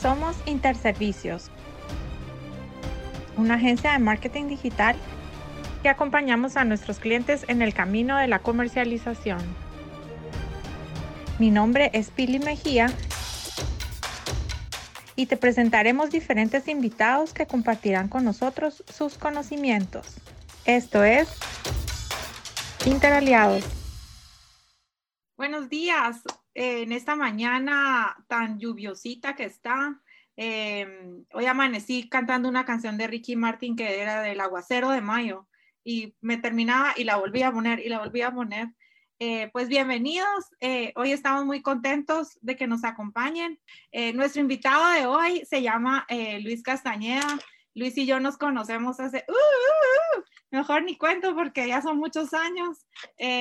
Somos Interservicios, una agencia de marketing digital que acompañamos a nuestros clientes en el camino de la comercialización. Mi nombre es Pili Mejía y te presentaremos diferentes invitados que compartirán con nosotros sus conocimientos. Esto es Interaliados. Buenos días, en esta mañana tan lluviosita que está. Em, hoy amanecí cantando una canción de Ricky Martin que era del aguacero de mayo y me terminaba y la volví a poner y la volví a poner. Eh, pues bienvenidos, eh, hoy estamos muy contentos de que nos acompañen. Eh, nuestro invitado de hoy se llama Luis Castañeda. Luis y yo nos conocemos hace, uh, uh, uh, mejor ni cuento porque ya son muchos años.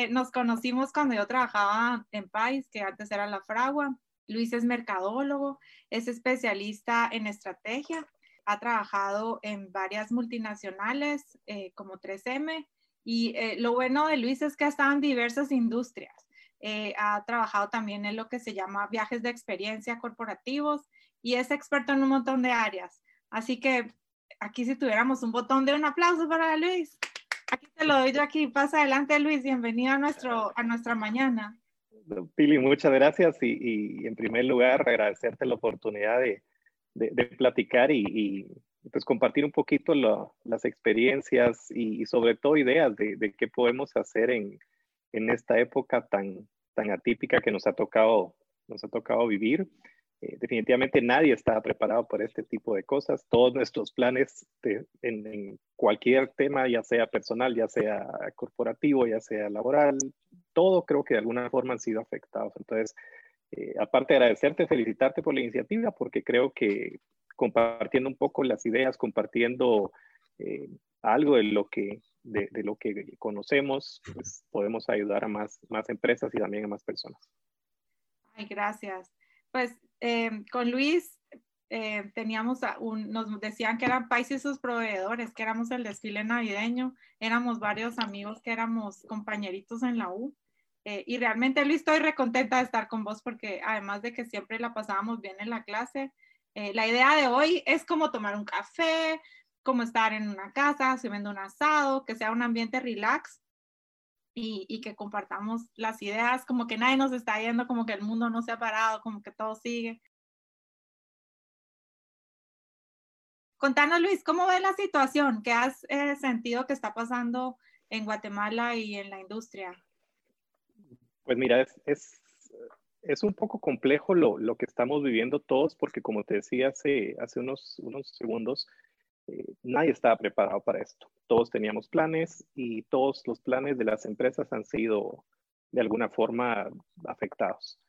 nos conocimos cuando yo trabajaba en País, que antes era la Fragua. Luis es mercadólogo, es especialista en estrategia, ha trabajado en varias multinacionales como 3M y eh, lo bueno de Luis es que ha estado en diversas industrias. Eh, ha trabajado también en lo que se llama viajes de experiencia corporativos y es experto en un montón de áreas. Así que aquí si tuviéramos un botón de un aplauso para Luis. Aquí te lo doy yo aquí. Pasa adelante Luis, bienvenido a, nuestro, a nuestra mañana. Pili, muchas gracias y, en primer lugar agradecerte la oportunidad de, de, platicar y, pues compartir un poquito las experiencias y, sobre todo ideas de, qué podemos hacer en, en, esta época tan, tan atípica que nos ha tocado, nos ha tocado vivir. Eh, definitivamente nadie estaba preparado para este tipo de cosas. Todos nuestros planes en, cualquier tema, ya sea personal, ya sea corporativo, ya sea laboral, todo creo que de alguna forma han sido afectados. Entonces, eh, aparte de agradecerte, felicitarte por la iniciativa, porque creo que compartiendo un poco las ideas, compartiendo eh, algo de lo que, de, lo que conocemos, pues podemos ayudar a más, más empresas y también a más personas. Ay, gracias. Pues eh, con Luis eh, teníamos, un, nos decían que eran países sus proveedores, que éramos el desfile navideño, éramos varios amigos que éramos compañeritos en la U. y realmente Luis, estoy recontenta de estar con vos porque además de que siempre la pasábamos bien en la clase, eh, la idea de hoy es como tomar un café, como estar en una casa, subiendo un asado, que sea un ambiente relax y, que compartamos las ideas, como que nadie nos está yendo, como que el mundo no se ha parado, como que todo sigue. Contanos, Luis, ¿cómo ves la situación? ¿Qué has eh, sentido que está pasando en Guatemala y en la industria? Pues mira, es es un poco complejo lo, que estamos viviendo todos, porque como te decía hace, hace unos, unos segundos, eh, nadie estaba preparado para esto. Todos teníamos planes y todos los planes de las empresas han sido de alguna forma afectados.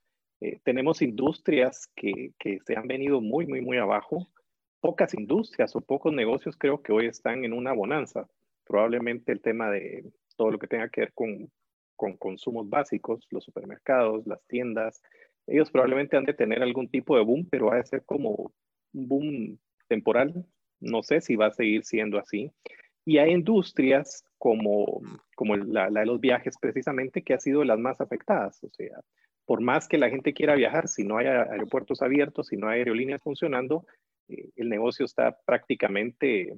Eh, tenemos industrias que, que, se han venido muy, muy, muy abajo. Pocas industrias o pocos negocios creo que hoy están en una bonanza. Probablemente el tema de todo lo que tenga que ver con con consumos básicos, los supermercados, las tiendas, ellos probablemente han de tener algún tipo de boom, pero va a ser como un boom temporal. No sé si va a seguir siendo así. Y hay industrias como, como la, de los viajes precisamente que ha sido las más afectadas. O sea, por más que la gente quiera viajar, si no hay aeropuertos abiertos, si no hay aerolíneas funcionando, eh, el negocio está prácticamente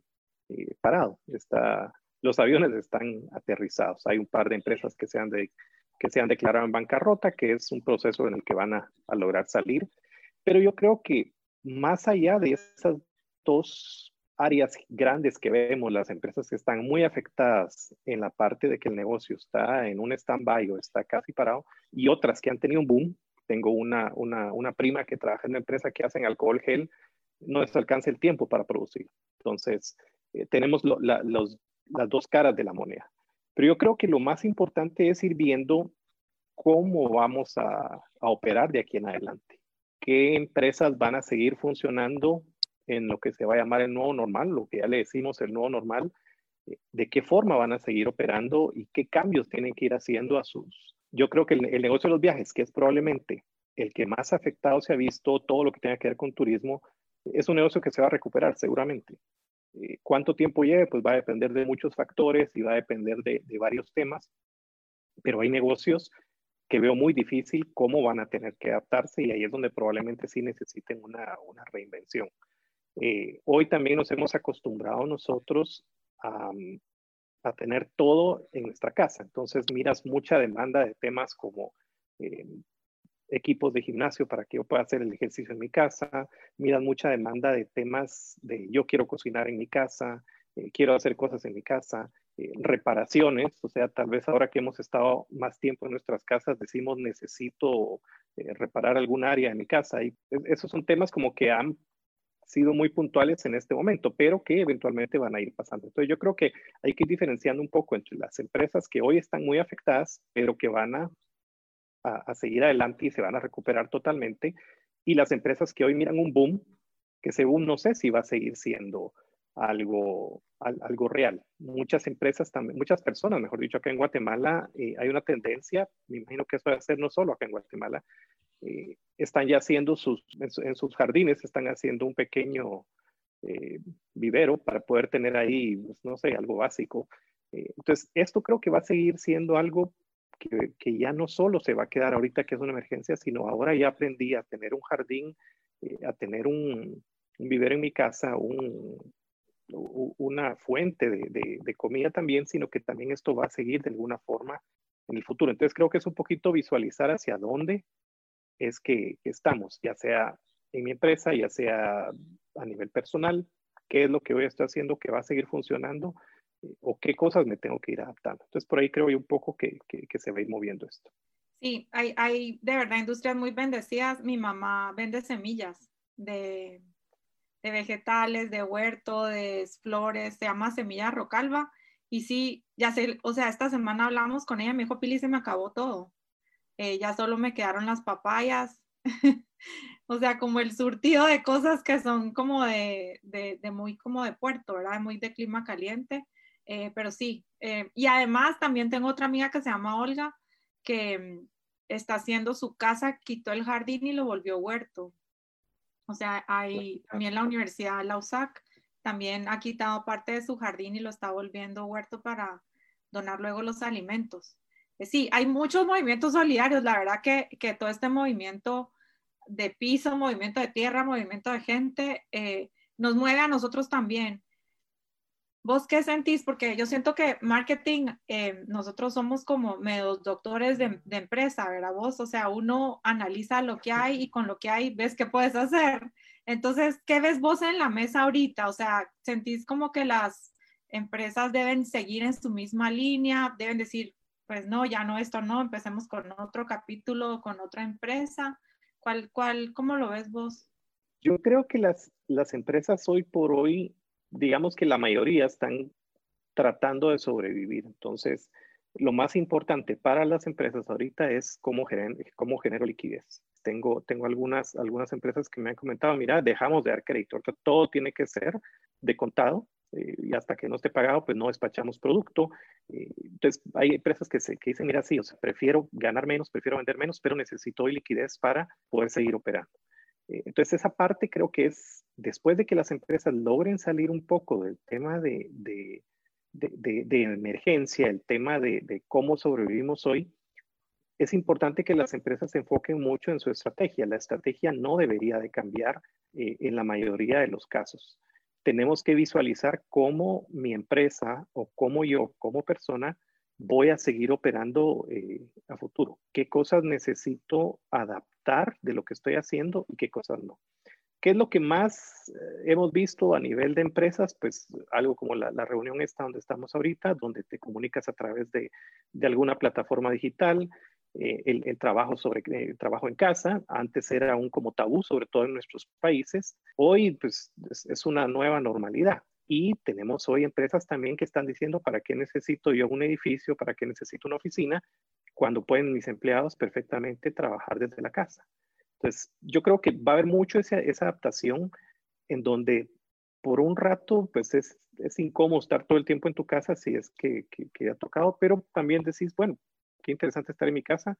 eh, parado, está, los aviones están aterrizados. Hay un par de empresas que se han, que se han declarado en bancarrota, que es un proceso en el que van a, lograr salir. Pero yo creo que más allá de esas dos áreas grandes que vemos, las empresas que están muy afectadas en la parte de que el negocio está en un stand-by o está casi parado, y otras que han tenido un boom. Tengo una, una, prima que trabaja en una empresa que hacen alcohol gel, no les alcanza el tiempo para producir. Entonces, eh, tenemos los las dos caras de la moneda. Pero yo creo que lo más importante es ir viendo cómo vamos a, operar de aquí en adelante. ¿Qué empresas van a seguir funcionando en lo que se va a llamar el nuevo normal, lo que ya le decimos el nuevo normal? ¿De qué forma van a seguir operando y qué cambios tienen que ir haciendo a sus... Yo creo que el, el negocio de los viajes, que es probablemente el que más afectado se ha visto, todo lo que tenga que ver con turismo, es un negocio que se va a recuperar seguramente. Eh, cuánto tiempo lleve, pues va a depender de muchos factores y va a depender de, varios temas, pero hay negocios que veo muy difícil cómo van a tener que adaptarse y ahí es donde probablemente sí necesiten una, una reinvención. Eh, hoy también nos hemos acostumbrado nosotros a, a, tener todo en nuestra casa, entonces miras mucha demanda de temas como eh, equipos de gimnasio para que yo pueda hacer el ejercicio en mi casa, miran mucha demanda de temas de yo quiero cocinar en mi casa, eh, quiero hacer cosas en mi casa, eh, reparaciones, o sea, tal vez ahora que hemos estado más tiempo en nuestras casas, decimos necesito reparar algún área en mi casa. Y esos son temas como que han sido muy puntuales en este momento, pero que eventualmente van a ir pasando. Entonces yo creo que hay que ir diferenciando un poco entre las empresas que hoy están muy afectadas, pero que van a, a seguir adelante y se van a recuperar totalmente, y las empresas que hoy miran un boom, que según no sé si va a seguir siendo algo, algo real. Muchas empresas también, muchas personas, mejor dicho, acá en Guatemala eh, hay una tendencia, me imagino que eso va a ser no solo acá en Guatemala, eh, están ya haciendo sus, en, sus jardines, están haciendo un pequeño eh, vivero para poder tener ahí, pues, no sé, algo básico. entonces, esto creo que va a seguir siendo algo que, que, ya no solo se va a quedar ahorita que es una emergencia, sino ahora ya aprendí a tener un jardín, a tener un, vivero en mi casa, un, una fuente de, comida también, sino que también esto va a seguir de alguna forma en el futuro. Entonces creo que es un poquito visualizar hacia dónde es que, estamos, ya sea en mi empresa, ya sea a nivel personal, qué es lo que hoy estoy haciendo que va a seguir funcionando eh, o qué cosas me tengo que ir adaptando. Entonces por ahí creo yo un poco que, que se va a ir moviendo esto. Sí, hay, hay de verdad industrias muy bendecidas. Mi mamá vende semillas de de vegetales, de huerto, de flores, se llama Semilla Rocalva. Y sí, ya sé, o sea, esta semana hablamos con ella, me dijo, Pili, se me acabó todo. Eh, ya solo me quedaron las papayas. o sea, como el surtido de cosas que son como de, de, muy como de puerto, ¿verdad? Muy de clima caliente. Eh, pero sí, eh, y además también tengo otra amiga que se llama Olga, que mm, está haciendo su casa, quitó el jardín y lo volvió huerto. O sea, hay también la Universidad la USAC también ha quitado parte de su jardín y lo está volviendo huerto para donar luego los alimentos. Eh, sí, hay muchos movimientos solidarios. La verdad que, que todo este movimiento de piso, movimiento de tierra, movimiento de gente, eh, nos mueve a nosotros también. ¿Vos qué sentís? Porque yo siento que marketing, eh, nosotros somos como medios doctores de, de, empresa, ¿verdad? Vos, o sea, uno analiza lo que hay y con lo que hay ves qué puedes hacer. Entonces, ¿qué ves vos en la mesa ahorita? O sea, ¿sentís como que las empresas deben seguir en su misma línea? ¿Deben decir, pues no, ya no, esto no, empecemos con otro capítulo, con otra empresa? ¿Cuál, cuál, cómo lo ves vos? Yo creo que las, las empresas hoy por hoy digamos que la mayoría están tratando de sobrevivir. Entonces, lo más importante para las empresas ahorita es cómo, cómo genero liquidez. Tengo, tengo algunas, algunas empresas que me han comentado, mira, dejamos de dar crédito, todo tiene que ser de contado eh, y hasta que no esté pagado, pues no despachamos producto. Eh, entonces, hay empresas que, se, que dicen, mira, sí, o sea, prefiero ganar menos, prefiero vender menos, pero necesito liquidez para poder seguir operando. Eh, entonces, esa parte creo que es, después de que las empresas logren salir un poco del tema de, de, de, emergencia, el tema de, cómo sobrevivimos hoy, es importante que las empresas se enfoquen mucho en su estrategia. La estrategia no debería de cambiar eh, en la mayoría de los casos. Tenemos que visualizar cómo mi empresa o cómo yo como persona voy a seguir operando eh, a futuro. ¿Qué cosas necesito adaptar de lo que estoy haciendo y qué cosas no? ¿Qué es lo que más eh, hemos visto a nivel de empresas? Pues algo como la, reunión esta donde estamos ahorita, donde te comunicas a través de, alguna plataforma digital, eh, el, trabajo sobre el trabajo en casa, antes era un como tabú, sobre todo en nuestros países, hoy pues es una nueva normalidad. Y tenemos hoy empresas también que están diciendo, ¿para qué necesito yo un edificio? ¿Para qué necesito una oficina? Cuando pueden mis empleados perfectamente trabajar desde la casa. Entonces, yo creo que va a haber mucho esa, esa adaptación en donde por un rato, pues es, es, incómodo estar todo el tiempo en tu casa si es que, que, ha tocado, pero también decís, bueno, qué interesante estar en mi casa.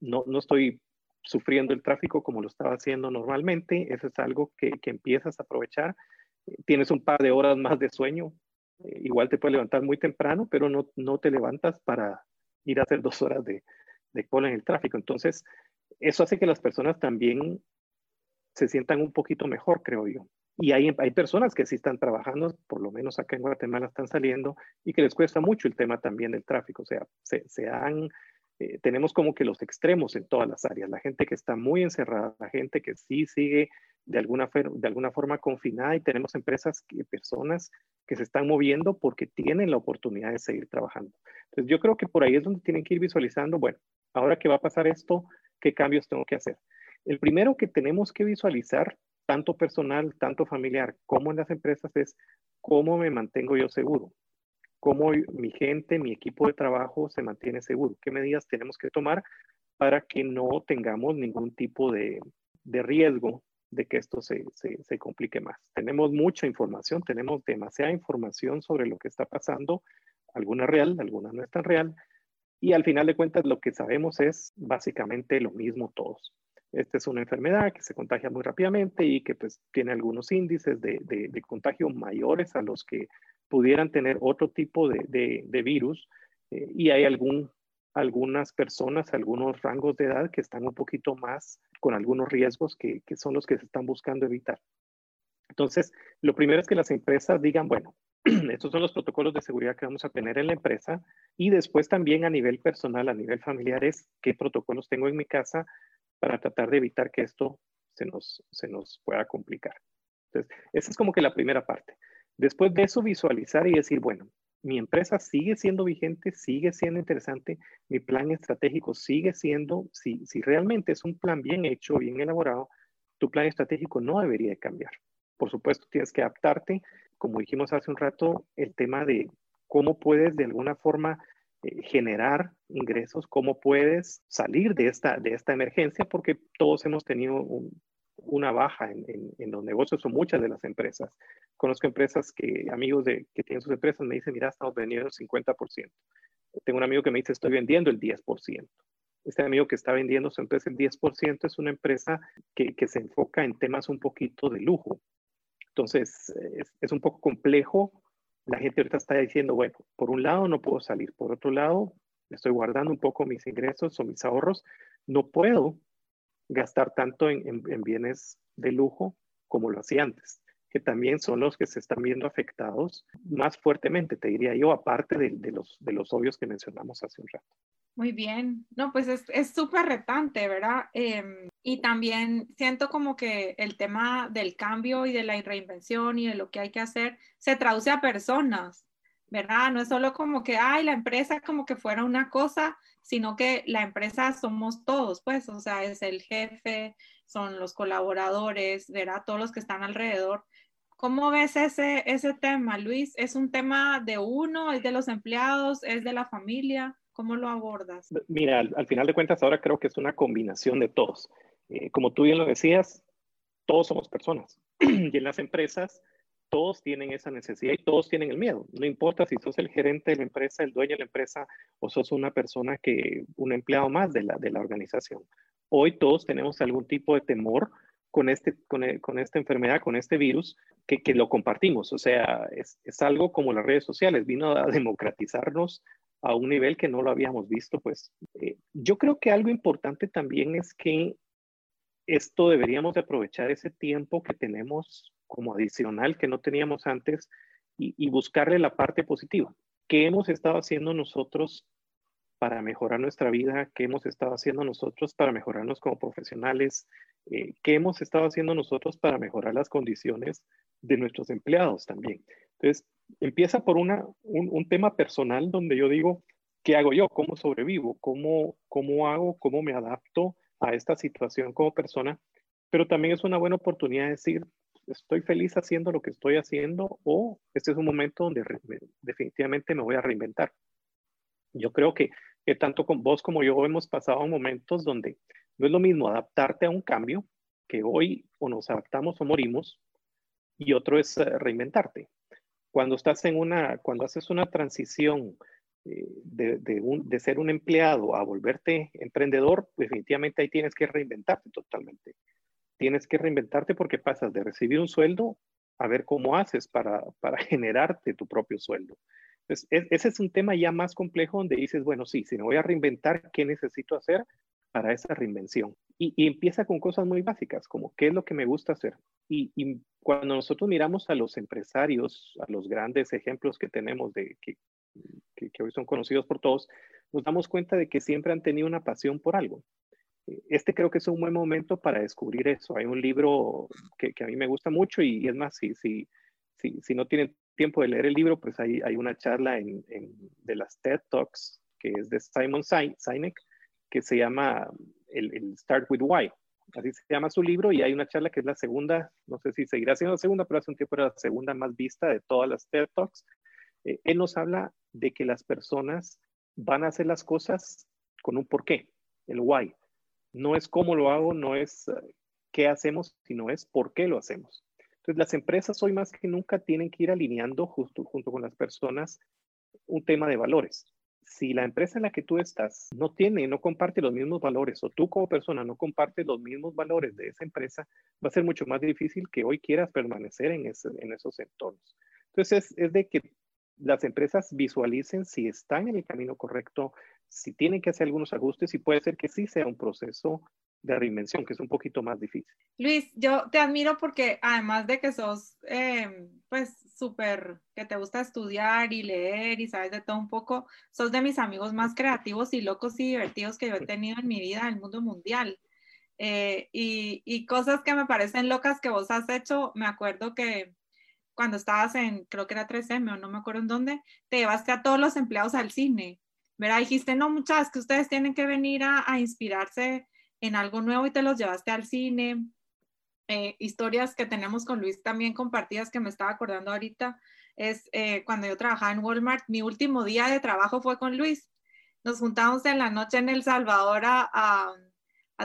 No, no estoy sufriendo el tráfico como lo estaba haciendo normalmente. Eso es algo que, que empiezas a aprovechar tienes un par de horas más de sueño, eh, igual te puedes levantar muy temprano, pero no, no te levantas para ir a hacer dos horas de, de cola en el tráfico. Entonces, eso hace que las personas también se sientan un poquito mejor, creo yo. Y hay, hay personas que sí están trabajando, por lo menos acá en Guatemala están saliendo, y que les cuesta mucho el tema también del tráfico. O sea, se, se han, eh, tenemos como que los extremos en todas las áreas. La gente que está muy encerrada, la gente que sí sigue de alguna, de alguna forma confinada y tenemos empresas personas que se están moviendo porque tienen la oportunidad de seguir trabajando. Entonces yo creo que por ahí es donde tienen que ir visualizando, bueno, ahora que va a pasar esto, ¿qué cambios tengo que hacer? El primero que tenemos que visualizar, tanto personal, tanto familiar, como en las empresas, es cómo me mantengo yo seguro, cómo mi gente, mi equipo de trabajo se mantiene seguro, qué medidas tenemos que tomar para que no tengamos ningún tipo de, de riesgo de que esto se, se, se, complique más. Tenemos mucha información, tenemos demasiada información sobre lo que está pasando, alguna real, alguna no es tan real, y al final de cuentas lo que sabemos es básicamente lo mismo todos. Esta es una enfermedad que se contagia muy rápidamente y que pues tiene algunos índices de, de, contagio mayores a los que pudieran tener otro tipo de, de virus eh, y hay algún, algunas personas, algunos rangos de edad que están un poquito más con algunos riesgos que, que son los que se están buscando evitar. Entonces, lo primero es que las empresas digan, bueno, estos son los protocolos de seguridad que vamos a tener en la empresa y después también a nivel personal, a nivel familiar, es qué protocolos tengo en mi casa para tratar de evitar que esto se nos, se nos pueda complicar. Entonces, esa es como que la primera parte. Después de eso, visualizar y decir, bueno, mi empresa sigue siendo vigente, sigue siendo interesante, mi plan estratégico sigue siendo, si, si realmente es un plan bien hecho, bien elaborado, tu plan estratégico no debería cambiar. Por supuesto, tienes que adaptarte, como dijimos hace un rato, el tema de cómo puedes de alguna forma eh, generar ingresos, cómo puedes salir de esta, de esta emergencia, porque todos hemos tenido una baja en, los negocios o muchas de las empresas. Conozco empresas que, amigos de, que tienen sus empresas, me dicen, mira, estamos vendiendo el 50%. Tengo un amigo que me dice, estoy vendiendo el 10%. Este amigo que está vendiendo su empresa el 10% es una empresa que, se enfoca en temas un poquito de lujo. Entonces, es, es un poco complejo la gente ahorita está diciendo, bueno, por un lado no puedo salir, por otro lado estoy guardando un poco mis ingresos o mis ahorros, no puedo gastar tanto en, bienes de lujo como lo hacía antes, que también son los que se están viendo afectados más fuertemente, te diría yo, aparte de, los, de los obvios que mencionamos hace un rato. Muy bien, no, pues es súper retante, ¿verdad? Em, y también siento como que el tema del cambio y de la reinvención y de lo que hay que hacer se traduce a personas, ¿verdad? No es solo como que, ay, la empresa como que fuera una cosa, sino que la empresa somos todos, pues, o sea, es el jefe, son los colaboradores, ¿verdad? Todos los que están alrededor. ¿Cómo ves ese, ese tema, Luis? ¿Es un tema de uno, es de los empleados, es de la familia? ¿Cómo lo abordas? Mira, al, final de cuentas ahora creo que es una combinación de todos. Eh, como tú bien lo decías, todos somos personas y en las empresas todos tienen esa necesidad y todos tienen el miedo. No importa si sos el gerente de la empresa, el dueño de la empresa o sos una persona que, un empleado más de la, de la organización. Hoy todos tenemos algún tipo de temor con, este, con, e, con esta enfermedad, con este virus, que, que lo compartimos. O sea, es, es, algo como las redes sociales, vino a democratizarnos a un nivel que no lo habíamos visto, pues eh, yo creo que algo importante también es que esto deberíamos de aprovechar ese tiempo que tenemos como adicional que no teníamos antes y, buscarle la parte positiva. ¿Qué hemos estado haciendo nosotros para mejorar nuestra vida? ¿Qué hemos estado haciendo nosotros para mejorarnos como profesionales? Eh, ¿Qué hemos estado haciendo nosotros para mejorar las condiciones de nuestros empleados también? Entonces, empieza por una, un, tema personal donde yo digo, ¿qué hago yo? ¿Cómo sobrevivo? ¿Cómo, ¿Cómo hago? ¿Cómo me adapto a esta situación como persona? Pero también es una buena oportunidad de decir, estoy feliz haciendo lo que estoy haciendo o este es un momento donde definitivamente me voy a reinventar. Yo creo que, que tanto con vos como yo hemos pasado momentos donde no es lo mismo adaptarte a un cambio, que hoy o nos adaptamos o morimos, y otro es eh, reinventarte cuando estás en una, cuando haces una transición eh, de, ser un empleado a volverte emprendedor, definitivamente ahí tienes que reinventarte totalmente. Tienes que reinventarte porque pasas de recibir un sueldo a ver cómo haces para, para generarte tu propio sueldo. Ese es un tema ya más complejo donde dices, bueno, sí, si me voy a reinventar, ¿qué necesito hacer para esa reinvención? Y, empieza con cosas muy básicas, como qué es lo que me gusta hacer. Y, cuando nosotros miramos a los empresarios, a los grandes ejemplos que tenemos de que, que, hoy son conocidos por todos, nos damos cuenta de que siempre han tenido una pasión por algo. Este creo que es un buen momento para descubrir eso. Hay un libro que, que a mí me gusta mucho y, es más, si, si, si, si no tienen tiempo de leer el libro, pues hay, hay una charla en, de las TED Talks que es de Simon Sinek, que se llama el, Start with Why. Así se llama su libro y hay una charla que es la segunda, no sé si seguirá siendo la segunda, pero hace un tiempo era la segunda más vista de todas las TED Talks. Eh, él nos habla de que las personas van a hacer las cosas con un porqué, el why. No es cómo lo hago, no es eh, qué hacemos, sino es por qué lo hacemos. Entonces, las empresas hoy más que nunca tienen que ir alineando junto con las personas un tema de valores. Si la empresa en la que tú estás no tiene, no comparte los mismos valores o tú como persona no compartes los mismos valores de esa empresa, va a ser mucho más difícil que hoy quieras permanecer en, en esos entornos. Entonces, es, es de que las empresas visualicen si están en el camino correcto, si tienen que hacer algunos ajustes y puede ser que sí sea un proceso de reinvención, que es un poquito más difícil. Luis, yo te admiro porque además de que sos, eh, pues, súper, que te gusta estudiar y leer y sabes de todo un poco, sos de mis amigos más creativos y locos y divertidos que yo he tenido en mi vida en el mundo mundial. Eh, y, y cosas que me parecen locas que vos has hecho, me acuerdo que cuando estabas en, creo que era 3M o no me acuerdo en dónde, te llevaste a todos los empleados al cine. ¿Verdad? Dijiste, no, muchas, que ustedes tienen que venir a, a inspirarse en algo nuevo y te los llevaste al cine. Eh, historias que tenemos con Luis también compartidas que me estaba acordando ahorita es eh, cuando yo trabajaba en Walmart, mi último día de trabajo fue con Luis. Nos juntamos en la noche en El Salvador a,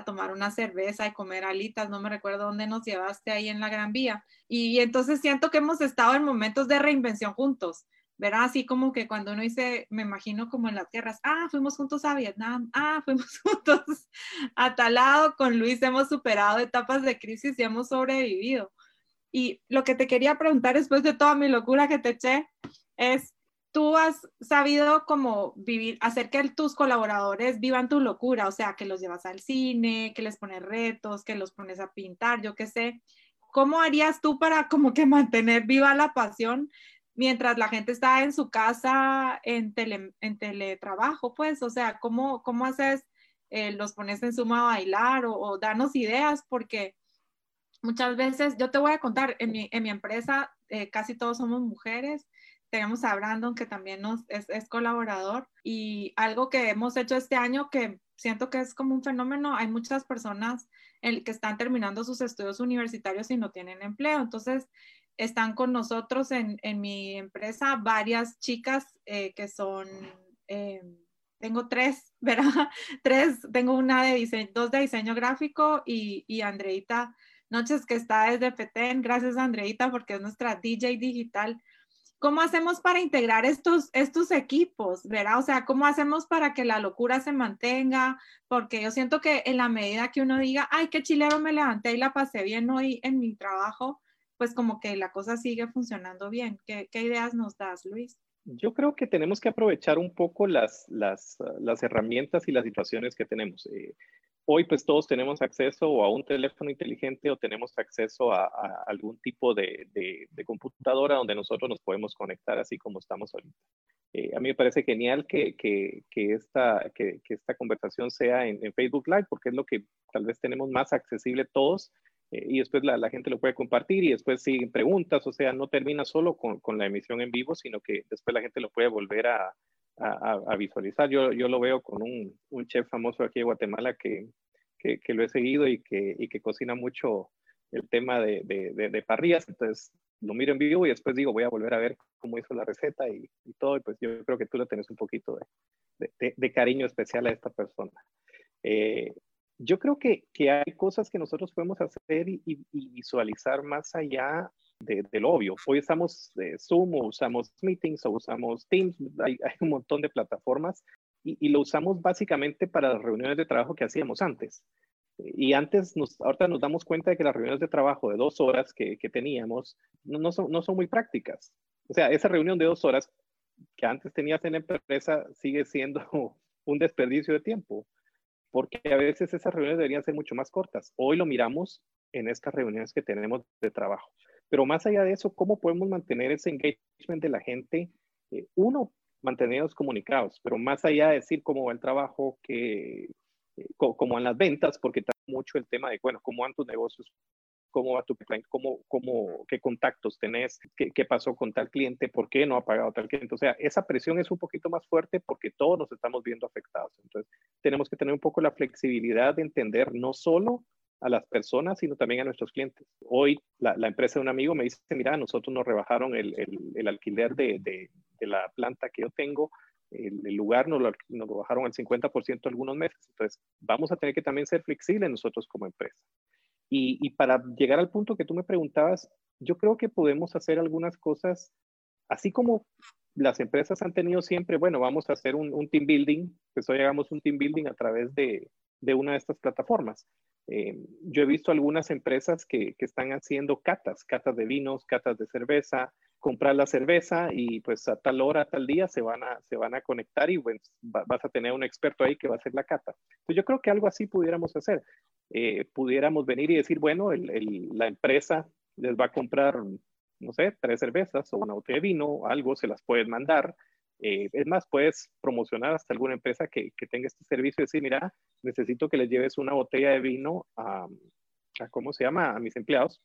tomar una cerveza y comer alitas, no me recuerdo dónde nos llevaste ahí en la Gran Vía. y entonces siento que hemos estado en momentos de reinvención juntos. ¿Verdad? Así como que cuando uno dice, me imagino como en las guerras, ah, fuimos juntos a Vietnam, ah, fuimos juntos a tal lado, con Luis hemos superado etapas de crisis y hemos sobrevivido. Y lo que te quería preguntar después de toda mi locura que te eché es, tú has sabido cómo vivir, hacer que tus colaboradores vivan tu locura, o sea, que los llevas al cine, que les pones retos, que los pones a pintar, yo qué sé. ¿Cómo harías tú para como que mantener viva la pasión mientras la gente está en su casa en, en teletrabajo, pues, o sea, ¿cómo, cómo haces, eh, los pones en suma a bailar o, danos ideas? Porque muchas veces, yo te voy a contar, en mi, en mi empresa eh, casi todos somos mujeres, tenemos a Brandon que también nos, es, es, colaborador. Y algo que hemos hecho este año que siento que es como un fenómeno, hay muchas personas que están terminando sus estudios universitarios y no tienen empleo, entonces están con nosotros en, en mi empresa varias chicas eh, que son, eh, tengo tres, ¿verdad? Tres, tengo una de diseño, dos de diseño gráfico y, y Andreita Noches que está desde Petén. Gracias Andreita porque es nuestra DJ digital. ¿Cómo hacemos para integrar estos, estos equipos, verdad? O sea, ¿cómo hacemos para que la locura se mantenga? Porque yo siento que en la medida que uno diga, ay, qué chilero me levanté y la pasé bien hoy en mi trabajo, pues como que la cosa sigue funcionando bien. ¿Qué, ideas nos das, Luis? Yo creo que tenemos que aprovechar un poco las, las, las herramientas y las situaciones que tenemos. Eh, hoy pues todos tenemos acceso a un teléfono inteligente o tenemos acceso a, algún tipo de, de, computadora donde nosotros nos podemos conectar así como estamos ahorita. Eh, a mí me parece genial que, que, que esta, que, esta conversación sea en, en, Facebook Live porque es lo que tal vez tenemos más accesible todos eh, y después la, la, gente lo puede compartir y después siguen preguntas, o sea, no termina solo con, con, la emisión en vivo, sino que después la gente lo puede volver a, a, a visualizar. Yo, yo, lo veo con un, un, chef famoso aquí de Guatemala que, que, lo he seguido y que, y que cocina mucho el tema de, de, de, parrillas, entonces lo miro en vivo y después digo, voy a volver a ver cómo hizo la receta y, y todo, y pues yo creo que tú le tenés un poquito de, de cariño especial a esta persona. Eh, yo creo que, que, hay cosas que nosotros podemos hacer y, visualizar más allá de, lo obvio. Hoy usamos eh, Zoom o usamos Meetings o usamos Teams, hay, hay un montón de plataformas y, y, lo usamos básicamente para las reuniones de trabajo que hacíamos antes. Y antes, nos, ahorita nos damos cuenta de que las reuniones de trabajo de dos horas que, que teníamos no, no, son, no son muy prácticas. O sea, esa reunión de dos horas que antes tenías en la empresa sigue siendo un desperdicio de tiempo, porque a veces esas reuniones deberían ser mucho más cortas. Hoy lo miramos en estas reuniones que tenemos de trabajo. Pero más allá de eso, ¿cómo podemos mantener ese engagement de la gente? Eh, uno, mantenerlos comunicados, pero más allá de decir cómo va el trabajo, que, eh, cómo van las ventas, porque está mucho el tema de, bueno, cómo van tus negocios, cómo va tu cliente, cómo, cómo, qué contactos tenés, qué, qué, pasó con tal cliente, por qué no ha pagado tal cliente. O sea, esa presión es un poquito más fuerte porque todos nos estamos viendo afectados. Entonces, tenemos que tener un poco la flexibilidad de entender no solo a las personas, sino también a nuestros clientes. Hoy la, la empresa de un amigo me dice, mira, nosotros nos rebajaron el, el, el alquiler de, de, de, la planta que yo tengo, el, el lugar nos lo, nos lo bajaron al 50% algunos meses. Entonces, vamos a tener que también ser flexibles nosotros como empresa. Y, y, para llegar al punto que tú me preguntabas, yo creo que podemos hacer algunas cosas, así como las empresas han tenido siempre, bueno, vamos a hacer un, team building, pues hoy hagamos un team building a través de, de una de estas plataformas. Eh, yo he visto algunas empresas que, que, están haciendo catas, catas de vinos, catas de cerveza, comprar la cerveza y pues a tal hora, tal día se van a, se van a conectar y pues, va, vas a tener un experto ahí que va a hacer la cata. Yo creo que algo así pudiéramos hacer. Eh, pudiéramos venir y decir, bueno, el, la empresa les va a comprar, no sé, tres cervezas o una botella de vino, algo, se las pueden mandar eh, es más, puedes promocionar hasta alguna empresa que, que, tenga este servicio y decir, mira, necesito que les lleves una botella de vino a, a ¿cómo se llama? A mis empleados.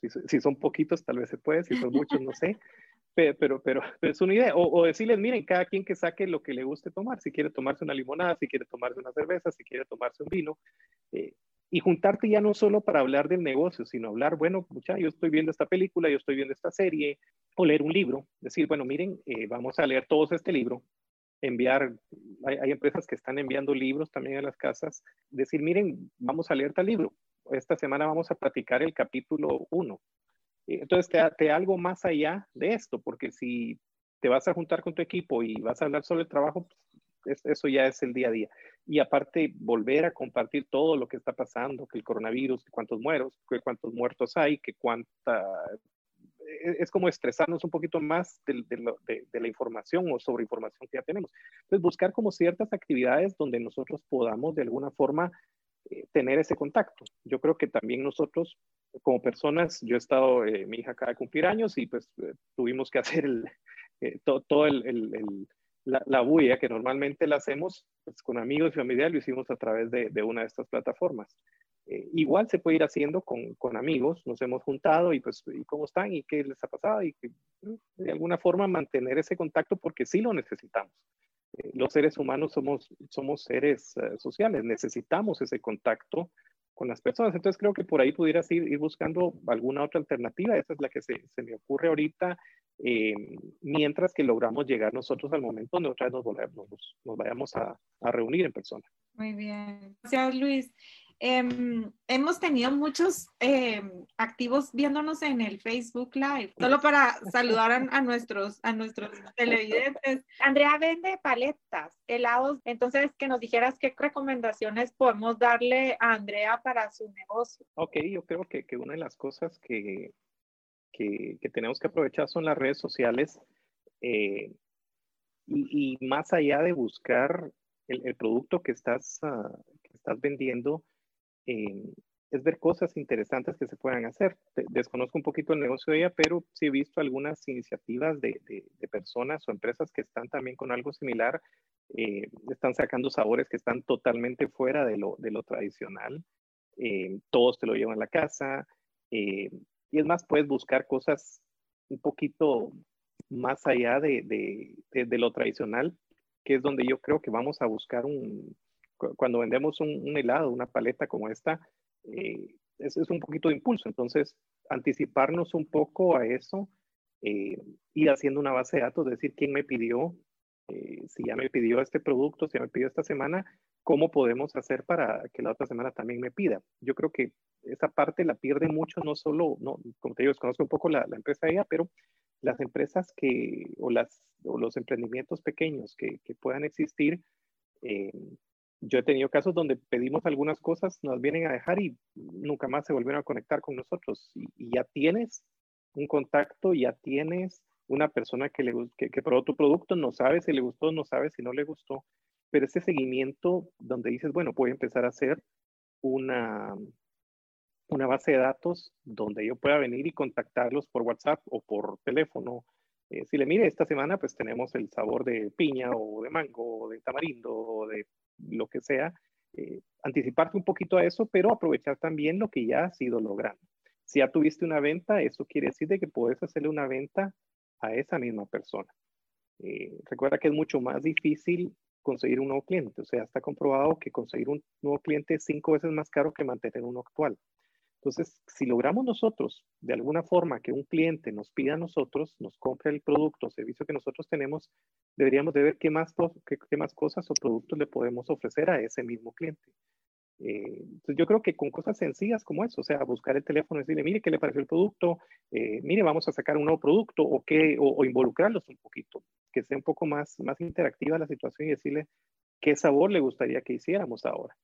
Si, si, son poquitos, tal vez se puede, si son muchos, no sé. Pero, pero, pero, es una idea. O, o, decirles, miren, cada quien que saque lo que le guste tomar. Si quiere tomarse una limonada, si quiere tomarse una cerveza, si quiere tomarse un vino. Eh, y juntarte ya no solo para hablar del negocio, sino hablar, bueno, mucha, yo estoy viendo esta película, yo estoy viendo esta serie, o leer un libro, decir, bueno, miren, eh, vamos a leer todos este libro, enviar, hay, empresas que están enviando libros también a las casas, decir, miren, vamos a leer tal libro, esta semana vamos a platicar el capítulo 1. Entonces, te, te algo más allá de esto, porque si te vas a juntar con tu equipo y vas a hablar sobre el trabajo, pues, eso ya es el día a día y aparte volver a compartir todo lo que está pasando, que el coronavirus, que cuántos muertos, que cuántos muertos hay, que cuánta... E-, es como estresarnos un poquito más de, de, la información o sobre información que ya tenemos. Entonces, buscar como ciertas actividades donde nosotros podamos de alguna forma eh, tener ese contacto. Yo creo que también nosotros, como personas, yo he estado, eh, mi hija acaba de cumplir años y pues eh, tuvimos que hacer el, eh, todo, todo el la, la, bulla que normalmente la hacemos pues, con amigos y familiares, lo hicimos a través de, una de estas plataformas. Eh, igual se puede ir haciendo con, amigos, nos hemos juntado y pues, ¿y cómo están? ¿Y qué les ha pasado? Y que, de alguna forma mantener ese contacto porque sí lo necesitamos. Eh, los seres humanos somos, somos seres uh, sociales, necesitamos ese contacto con las personas. Entonces creo que por ahí pudieras ir, buscando alguna otra alternativa. Esa es la que se, se me ocurre ahorita, eh, mientras que logramos llegar nosotros al momento donde otra vez nos, volvemos, nos, nos vayamos a, a, reunir en persona. Muy bien. Gracias, Luis. Eh, hemos tenido muchos eh, activos viéndonos en el Facebook Live, solo para saludar a, a, nuestros, a nuestros televidentes. Andrea vende paletas, helados, entonces que nos dijeras qué recomendaciones podemos darle a Andrea para su negocio. Ok, yo creo que, que una de las cosas que, que, que, tenemos que aprovechar son las redes sociales eh, y, y, más allá de buscar el, el producto que estás, uh, que estás vendiendo, eh, es ver cosas interesantes que se puedan hacer. Desconozco un poquito el negocio de ella, pero sí he visto algunas iniciativas de, de, personas o empresas que están también con algo similar, eh, están sacando sabores que están totalmente fuera de lo, de lo tradicional. Eh, todos te lo llevan a la casa. Eh, y es más, puedes buscar cosas un poquito más allá de, de, lo tradicional, que es donde yo creo que vamos a buscar un, cuando vendemos un, un helado, una paleta como esta, eh, es, es, un poquito de impulso. Entonces, anticiparnos un poco a eso, eh, ir haciendo una base de datos, decir quién me pidió, eh, si ya me pidió este producto, si ya me pidió esta semana, cómo podemos hacer para que la otra semana también me pida. Yo creo que esa parte la pierde mucho, no solo, no, como te digo, conozco un poco la, la empresa de ella, pero las empresas que, o, las, o los emprendimientos pequeños que, que puedan existir, eh, yo he tenido casos donde pedimos algunas cosas, nos vienen a dejar y nunca más se volvieron a conectar con nosotros. Y, ya tienes un contacto, ya tienes una persona que, le, que, que probó tu producto, no sabe si le gustó, no sabe si no le gustó, pero ese seguimiento donde dices, bueno, voy a empezar a hacer una, una base de datos donde yo pueda venir y contactarlos por WhatsApp o por teléfono. Eh, si le mire, esta semana pues tenemos el sabor de piña o de mango o de tamarindo o de lo que sea. Eh, anticiparte un poquito a eso, pero aprovechar también lo que ya ha sido logrando. Si ya tuviste una venta, eso quiere decir de que puedes hacerle una venta a esa misma persona. Eh, recuerda que es mucho más difícil conseguir un nuevo cliente. O sea, está comprobado que conseguir un nuevo cliente es cinco veces más caro que mantener uno actual. Entonces, si logramos nosotros, de alguna forma, que un cliente nos pida a nosotros, nos compre el producto o servicio que nosotros tenemos, deberíamos de ver qué más, cosas o productos le podemos ofrecer a ese mismo cliente. Eh, yo creo que con cosas sencillas como eso, o sea, buscar el teléfono y decirle, mire, ¿qué le pareció el producto? Eh, mire, vamos a sacar un nuevo producto o, involucrarlos un poquito, que sea un poco más, más interactiva la situación y decirle qué sabor le gustaría que hiciéramos ahora.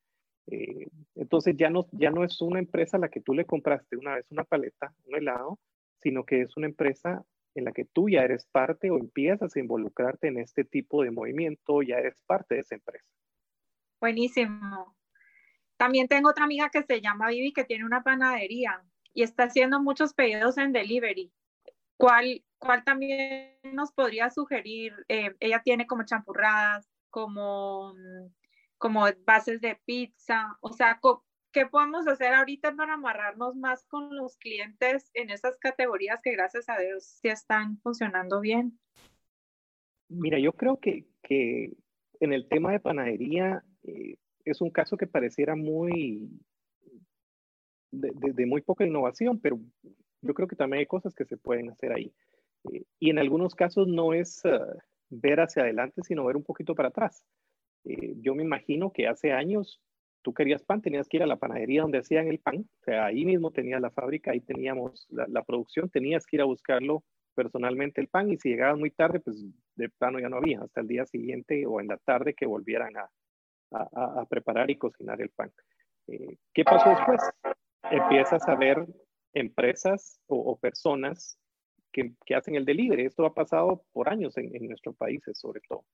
Eh, entonces ya no, ya no es una empresa a la que tú le compraste una vez una paleta, un helado, sino que es una empresa en la que tú ya eres parte o empiezas a involucrarte en este tipo de movimiento, ya eres parte de esa empresa. Buenísimo. También tengo otra amiga que se llama Vivi que tiene una panadería y está haciendo muchos pedidos en delivery. ¿Cuál, cuál también nos podría sugerir? Eh, ella tiene como champurradas, como, como bases de pizza, o sea, ¿qué podemos hacer ahorita para amarrarnos más con los clientes en esas categorías que gracias a Dios sí están funcionando bien? Mira, yo creo que, que en el tema de panadería, eh, es un caso que pareciera muy de, muy poca innovación, pero yo creo que también hay cosas que se pueden hacer ahí. Eh, y en algunos casos no es ah, ver hacia adelante, sino ver un poquito para atrás. Eh, yo me imagino que hace años tú querías pan, tenías que ir a la panadería donde hacían el pan, o sea, ahí mismo tenías la fábrica, ahí teníamos la, producción, tenías que ir a buscarlo personalmente el pan y si llegabas muy tarde, pues de plano ya no había, hasta el día siguiente o en la tarde que volvieran a, a, preparar y cocinar el pan. Eh, ¿Qué pasó después? Empiezas a ver empresas o, personas que, que, hacen el delivery. Esto ha pasado por años en, en nuestros países, sobre todo.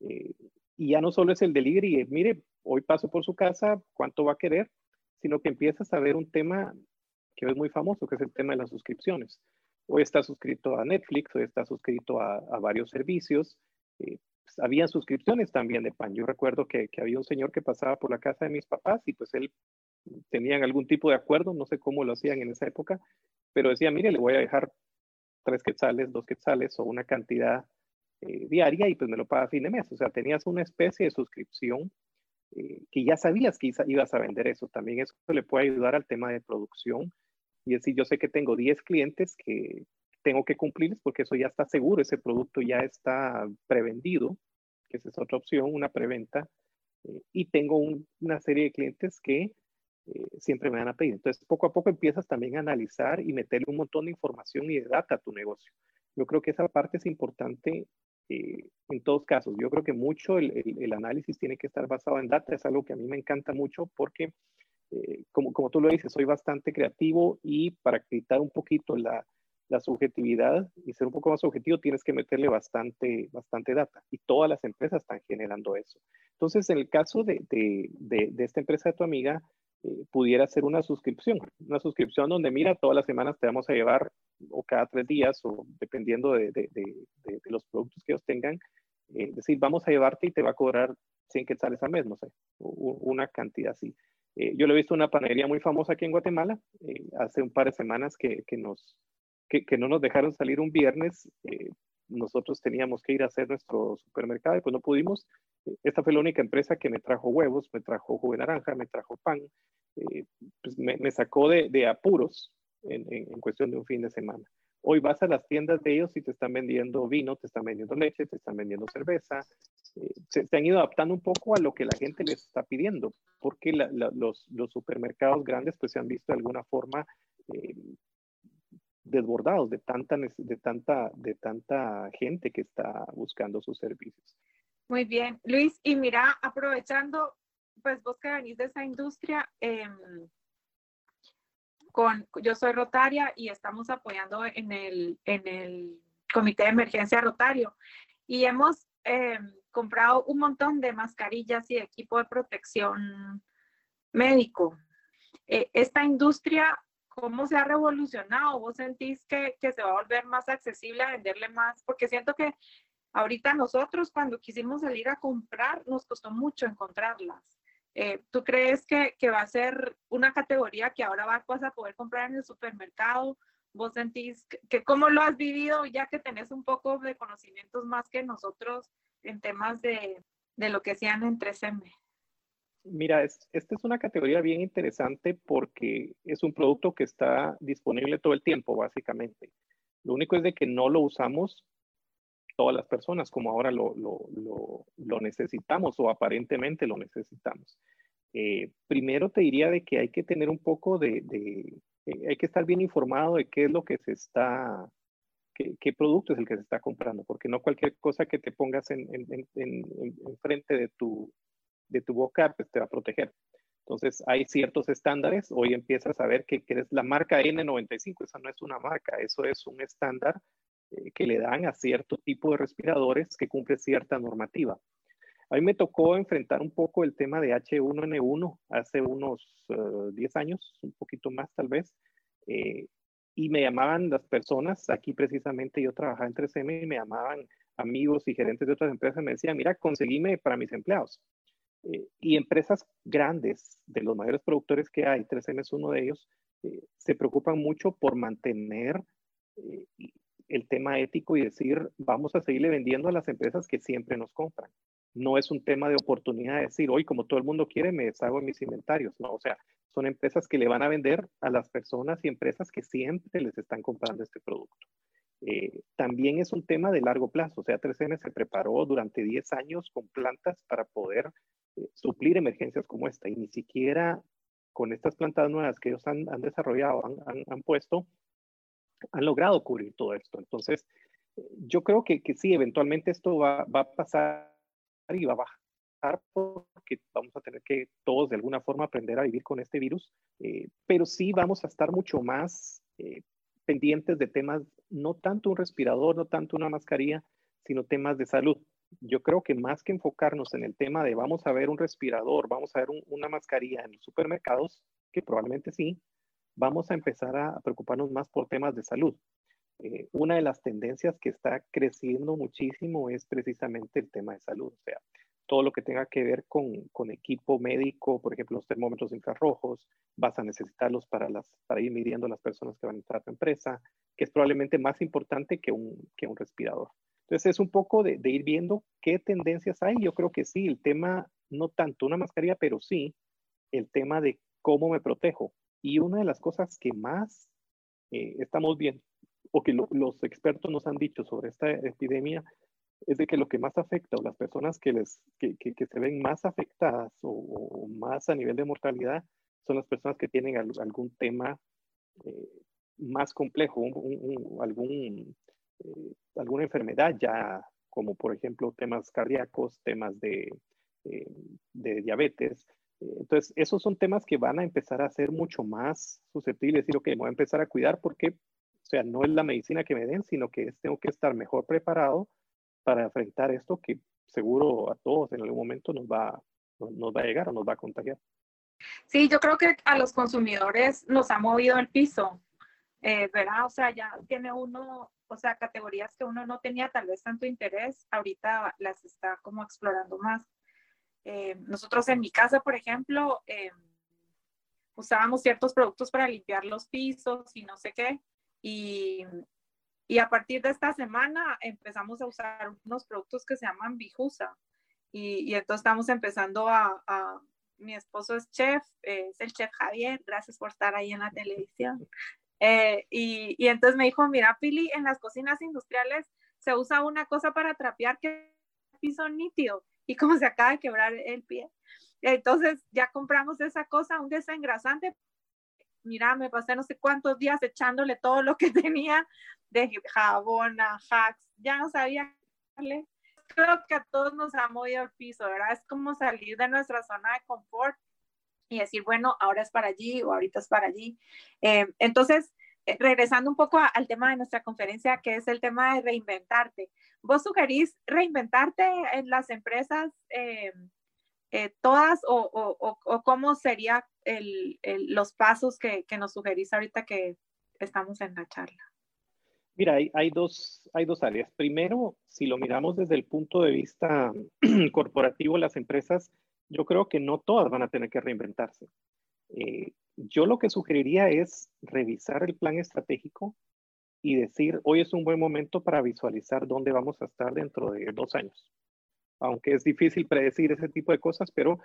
Eh, y ya no solo es el delivery, mire, hoy paso por su casa, ¿cuánto va a querer? Sino que empiezas a ver un tema que es muy famoso, que es el tema de las suscripciones. Hoy está suscrito a Netflix, hoy está suscrito a, varios servicios, eh, había suscripciones también de pan. Yo recuerdo que, había un señor que pasaba por la casa de mis papás y pues él tenían algún tipo de acuerdo, no sé cómo lo hacían en esa época, pero decía, mire, le voy a dejar tres quetzales, dos quetzales o una cantidad eh, diaria y pues me lo paga a fin de mes. O sea, tenías una especie de suscripción eh, que ya sabías que ibas a vender eso. También eso le puede ayudar al tema de producción. Y decir, yo sé que tengo 10 clientes que, tengo que cumplirles porque eso ya está seguro, ese producto ya está prevendido, que esa es otra opción, una preventa, eh, y tengo una serie de clientes que eh, siempre me van a pedir. Entonces, poco a poco empiezas también a analizar y meterle un montón de información y de data a tu negocio. Yo creo que esa parte es importante eh, en todos casos. Yo creo que mucho el, el, análisis tiene que estar basado en data, es algo que a mí me encanta mucho porque, como, como tú lo dices, soy bastante creativo y para acreditar un poquito la, la subjetividad y ser un poco más objetivo, tienes que meterle bastante, bastante data. Y todas las empresas están generando eso. Entonces, en el caso de, de, de, esta empresa de tu amiga, eh, pudiera ser una suscripción. Una suscripción donde, mira, todas las semanas te vamos a llevar, o cada tres días, o dependiendo de, los productos que ellos tengan, eh, decir, vamos a llevarte y te va a cobrar 100 quetzales al mes, no sé, una cantidad así. Eh, yo lo he visto una panadería muy famosa aquí en Guatemala, hace un par de semanas que, que nos, que, no nos dejaron salir un viernes. Nosotros teníamos que ir a hacer nuestro supermercado y pues no pudimos. Esta fue la única empresa que me trajo huevos, me trajo jugo de naranja, me trajo pan. Eh, pues me, sacó de, apuros en, cuestión de un fin de semana. Hoy vas a las tiendas de ellos y te están vendiendo vino, te están vendiendo leche, te están vendiendo cerveza. Eh, se, han ido adaptando un poco a lo que la gente les está pidiendo, porque los, supermercados grandes pues se han visto de alguna forma desbordados de tanta, de, tanta, de tanta gente que está buscando sus servicios. Muy bien, Luis, y mira, aprovechando, pues vos que venís de esa industria, em, con, yo soy Rotaria y estamos apoyando en el, en el comité de emergencia rotario y hemos eh, comprado un montón de mascarillas y equipo de protección médico. Eh, esta industria, ¿cómo se ha revolucionado? ¿Vos sentís que, que se va a volver más accesible a venderle más? Porque siento que ahorita nosotros cuando quisimos salir a comprar nos costó mucho encontrarlas. Eh, ¿Tú crees que, que, va a ser una categoría que ahora vas a poder comprar en el supermercado? ¿Vos sentís que, cómo lo has vivido ya que tenés un poco de conocimientos más que nosotros en temas de, de lo que sean en 3M? Mira, esta es una categoría bien interesante porque es un producto que está disponible todo el tiempo, básicamente. Lo único es de que no lo usamos todas las personas como ahora lo, lo, lo, lo necesitamos o aparentemente lo necesitamos. Eh, primero te diría de que hay que tener un poco de, de eh, hay que estar bien informado de qué es lo que se está, qué, qué, producto es el que se está comprando, porque no cualquier cosa que te pongas en, en, en, en frente de tu, de tu boca pues te va a proteger. Entonces hay ciertos estándares, hoy empiezas a ver que, que la marca N95, esa no es una marca, eso es un estándar que le dan a cierto tipo de respiradores que cumple cierta normativa. A mí me tocó enfrentar un poco el tema de H1N1 hace unos 10 eh, años, un poquito más tal vez, eh, y me llamaban las personas, aquí precisamente yo trabajaba en 3M y me llamaban amigos y gerentes de otras empresas, me decían, mira, conseguime para mis empleados. y empresas grandes, de los mayores productores que hay, 3M es uno de ellos, se preocupan mucho por mantener el tema ético y decir, vamos a seguirle vendiendo a las empresas que siempre nos compran. No es un tema de oportunidad de decir, hoy como todo el mundo quiere, me deshago en mis inventarios. No, o sea, son empresas que le van a vender a las personas y empresas que siempre les están comprando este producto. Eh, también es un tema de largo plazo. O sea, 3M se preparó durante 10 años con plantas para poder eh, suplir emergencias como esta y ni siquiera con estas plantas nuevas que ellos han, desarrollado, han, han, puesto, han logrado cubrir todo esto. Entonces, yo creo que, que sí, eventualmente esto va, va, a pasar y va a bajar porque vamos a tener que todos de alguna forma aprender a vivir con este virus, eh, pero sí vamos a estar mucho más eh, pendientes de temas, no tanto un respirador, no tanto una mascarilla, sino temas de salud. Yo creo que más que enfocarnos en el tema de vamos a ver un respirador, vamos a ver un, una mascarilla en los supermercados, que probablemente sí, vamos a empezar a preocuparnos más por temas de salud. Eh, una de las tendencias que está creciendo muchísimo es precisamente el tema de salud, o sea, todo lo que tenga que ver con, con equipo médico, por ejemplo, los termómetros infrarrojos, vas a necesitarlos para, las, para ir midiendo a las personas que van a entrar a tu empresa, que es probablemente más importante que un, que un respirador. Entonces es un poco de ir viendo qué tendencias hay. Yo creo que sí, el tema, no tanto una mascarilla, pero sí el tema de cómo me protejo. Y una de las cosas que más eh, estamos viendo, o que lo, los expertos nos han dicho sobre esta epidemia, es de que lo que más afecta, o las personas que, les, que, que, se ven más afectadas o, más a nivel de mortalidad, son las personas que tienen al, algún tema eh, más complejo, algún, eh, alguna enfermedad ya, como por ejemplo temas cardíacos, temas de, eh, de diabetes, entonces, esos son temas que van a empezar a ser mucho más susceptibles, decir, ok, me voy a empezar a cuidar porque, o sea, no es la medicina que me den, sino que es, tengo que estar mejor preparado para enfrentar esto que seguro a todos en algún momento nos va, nos va a llegar o nos va a contagiar. Sí, yo creo que a los consumidores nos ha movido el piso, eh, ¿verdad? O sea, ya tiene uno, o sea, categorías que uno no tenía tal vez tanto interés, ahorita las está como explorando más. Eh, nosotros en mi casa, por ejemplo, eh, usábamos ciertos productos para limpiar los pisos y no sé qué. Y, y, a partir de esta semana empezamos a usar unos productos que se llaman Bijusa. Y, y entonces estamos empezando a, a, mi esposo es chef, eh, es el chef Javier, gracias por estar ahí en la televisión. Eh, y, y, entonces me dijo, mira, Pili, en las cocinas industriales se usa una cosa para trapear que es piso nítido y como se acaba de quebrar el pie. Entonces ya compramos esa cosa, un desengrasante. Mira, me pasé no sé cuántos días echándole todo lo que tenía de jabón hacks, ya no sabía Creo que a todos nos ha movido el piso, ¿verdad? Es como salir de nuestra zona de confort y decir, bueno, ahora es para allí o ahorita es para allí. Eh, entonces, regresando un poco al tema de nuestra conferencia, que es el tema de reinventarte. ¿Vos sugerís reinventarte en las empresas eh, eh, todas o, cómo serían los pasos que, nos sugerís ahorita que estamos en la charla? Mira, hay, dos, hay dos áreas. Primero, si lo miramos desde el punto de vista corporativo, las empresas, yo creo que no todas van a tener que reinventarse. Eh, yo lo que sugeriría es revisar el plan estratégico y decir, hoy es un buen momento para visualizar dónde vamos a estar dentro de dos años. Aunque es difícil predecir ese tipo de cosas, pero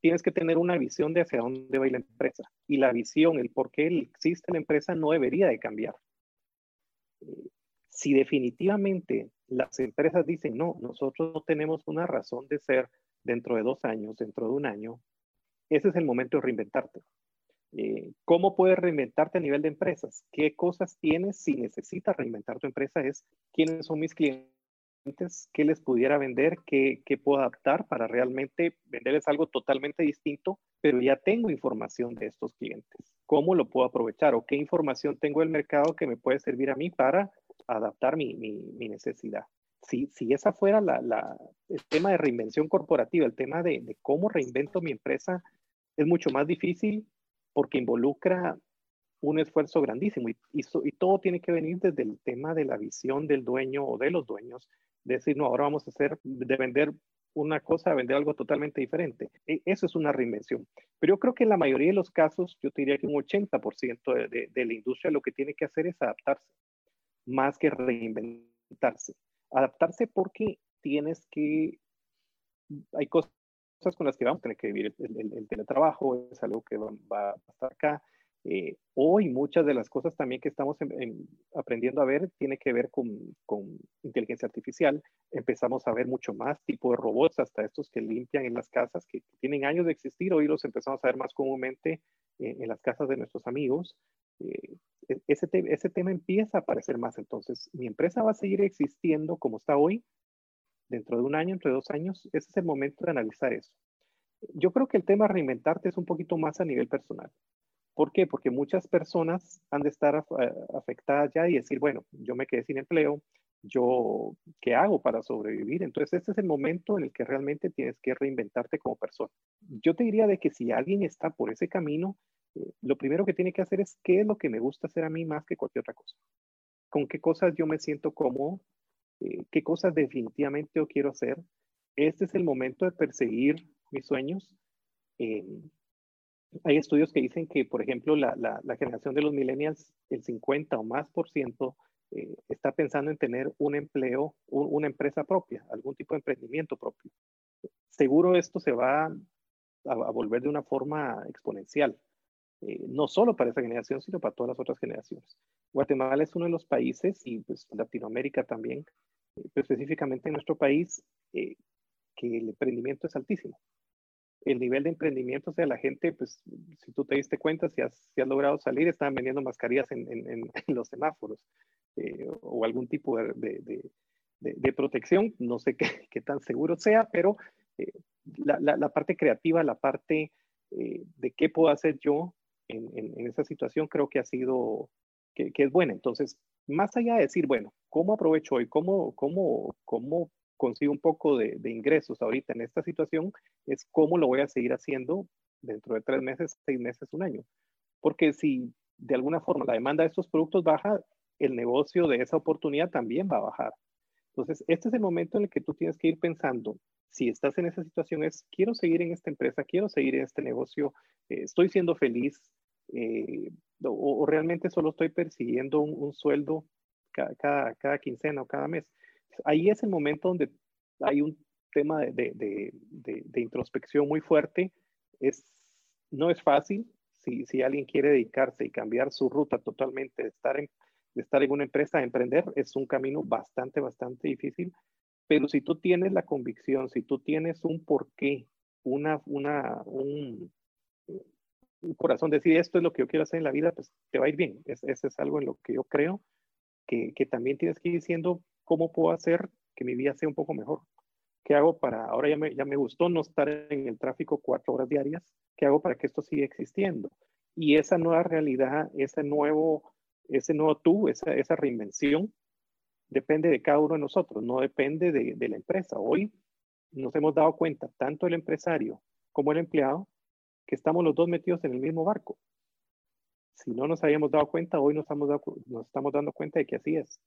tienes que tener una visión de hacia dónde va la empresa. Y la visión, el por qué existe la empresa no debería de cambiar. Eh, si definitivamente las empresas dicen, no, nosotros no tenemos una razón de ser dentro de dos años, dentro de un año, ese es el momento de reinventarte. Eh, ¿Cómo puedes reinventarte a nivel de empresas? ¿Qué cosas tienes si necesitas reinventar tu empresa? Es quiénes son mis clientes, qué les pudiera vender, qué, puedo adaptar para realmente venderles algo totalmente distinto, pero ya tengo información de estos clientes. ¿Cómo lo puedo aprovechar o qué información tengo del mercado que me puede servir a mí para adaptar mi, necesidad? Si, si, esa fuera el tema de reinvención corporativa, el tema de cómo reinvento mi empresa, es mucho más difícil porque involucra un esfuerzo grandísimo y, y, todo tiene que venir desde el tema de la visión del dueño o de los dueños, de decir, no, ahora vamos a hacer, de vender una cosa a vender algo totalmente diferente. E, eso es una reinvención. Pero yo creo que en la mayoría de los casos, yo te diría que un 80% de, de, de la industria lo que tiene que hacer es adaptarse, más que reinventarse. Adaptarse porque tienes que, hay cosas cosas con las que vamos a tener que vivir. El, teletrabajo es algo que va, a estar acá. Eh, hoy muchas de las cosas también que estamos aprendiendo a ver tiene que ver con, con, inteligencia artificial. Empezamos a ver mucho más tipo de robots, hasta estos que limpian en las casas, que tienen años de existir. Hoy los empezamos a ver más comúnmente eh, en las casas de nuestros amigos. Eh, e, ese, ese tema empieza a aparecer más. Entonces, mi empresa va a seguir existiendo como está hoy, dentro de un año, entre dos años, ese es el momento de analizar eso. Yo creo que el tema reinventarte es un poquito más a nivel personal. ¿Por qué? Porque muchas personas han de estar eh, afectadas ya y decir, bueno, yo me quedé sin empleo, yo, ¿qué hago para sobrevivir? Entonces, este es el momento en el que realmente tienes que reinventarte como persona. Yo te diría de que si alguien está por ese camino, eh, lo primero que tiene que hacer es qué es lo que me gusta hacer a mí más que cualquier otra cosa. Con qué cosas yo me siento cómodo, eh, qué cosas definitivamente yo quiero hacer. Este es el momento de perseguir mis sueños. Eh, hay estudios que dicen que, por ejemplo, la, la, generación de los millennials, el 50 o más por ciento, eh, está pensando en tener un empleo, una empresa propia, algún tipo de emprendimiento propio. Seguro esto se va a, a volver de una forma exponencial. Eh, no solo para esa generación, sino para todas las otras generaciones. Guatemala es uno de los países, y pues Latinoamérica también, eh, específicamente en nuestro país, eh, que el emprendimiento es altísimo. El nivel de emprendimiento, o sea, la gente, pues, si tú te diste cuenta, si has, si has logrado salir, están vendiendo mascarillas en, en, en, los semáforos o algún tipo de, de, de, de, protección. No sé qué, qué tan seguro sea, pero la, la, la, parte creativa, la parte de qué puedo hacer yo en, esa situación creo que ha sido, que, que, es buena. Entonces, más allá de decir, bueno, ¿cómo aprovecho hoy? ¿Cómo, cómo, cómo consigo un poco de, de, ingresos ahorita en esta situación? Es cómo lo voy a seguir haciendo dentro de tres meses, seis meses, un año. Porque si de alguna forma la demanda de estos productos baja, el negocio de esa oportunidad también va a bajar. Entonces, este es el momento en el que tú tienes que ir pensando, si estás en esa situación, es, quiero seguir en esta empresa, quiero seguir en este negocio, eh, estoy siendo feliz, eh, o, realmente solo estoy persiguiendo un, sueldo cada, cada, quincena o cada mes. Ahí es el momento donde hay un tema de, de, de, introspección muy fuerte. Es, no es fácil si, si, alguien quiere dedicarse y cambiar su ruta totalmente, estar, en, de estar en una empresa, a emprender, es un camino bastante, bastante difícil. Pero si tú tienes la convicción, si tú tienes un porqué, una, una, un, corazón decir esto es lo que yo quiero hacer en la vida, pues te va a ir bien. Eso es, algo en lo que yo creo que, que, también tienes que ir diciendo cómo puedo hacer que mi vida sea un poco mejor. ¿Qué hago para, ahora ya me, ya me gustó no estar en el tráfico cuatro horas diarias, ¿qué hago para que esto siga existiendo? Y esa nueva realidad, ese nuevo ese nuevo tú, esa, esa reinvención, depende de cada uno de nosotros, no depende de, la empresa. Hoy nos hemos dado cuenta, tanto el empresario como el empleado, que estamos los dos metidos en el mismo barco. Si no nos habíamos dado cuenta, hoy nos estamos, dando cuenta de que así es.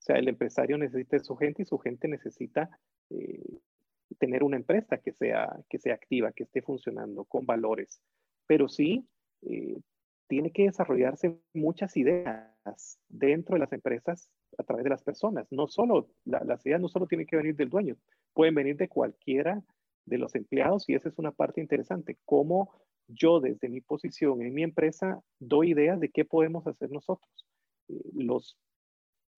O sea, el empresario necesita su gente y su gente necesita eh, tener una empresa que sea, que sea activa, que esté funcionando con valores. Pero sí, eh, tiene que desarrollarse muchas ideas dentro de las empresas a través de las personas. No solo, las ideas no solo tienen que venir del dueño, pueden venir de cualquiera de los empleados y esa es una parte interesante. Cómo yo desde mi posición en mi empresa doy ideas de qué podemos hacer nosotros. Eh, los,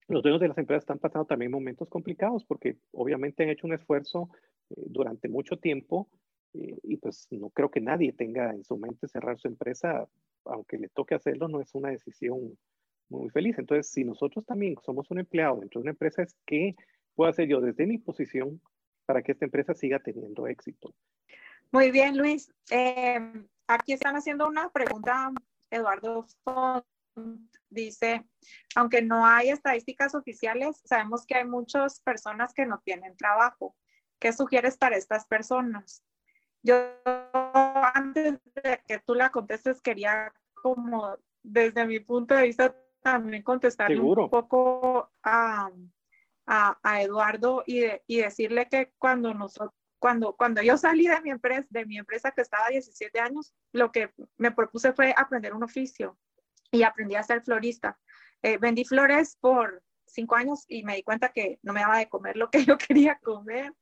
los dueños de las empresas están pasando también momentos complicados porque obviamente han hecho un esfuerzo eh, durante mucho tiempo eh, y pues no creo que nadie tenga en su mente cerrar su empresa aunque le toque hacerlo, no es una decisión muy feliz. Entonces, si nosotros también somos un empleado dentro de una empresa, es que puedo hacer yo desde mi posición para que esta empresa siga teniendo éxito. Muy bien, Luis. Eh, aquí están haciendo una pregunta, Eduardo dice, aunque no hay estadísticas oficiales, sabemos que hay muchas personas que no tienen trabajo. ¿Qué sugieres para estas personas? Yo antes de que tú la contestes, quería como desde mi punto de vista también contestarle un poco a, a, Eduardo y, y, decirle que cuando nosotros cuando, cuando yo salí de mi empresa, de mi empresa que estaba a 17 años, lo que me propuse fue aprender un oficio y aprendí a ser florista. Eh, vendí flores por cinco años y me di cuenta que no me daba de comer lo que yo quería comer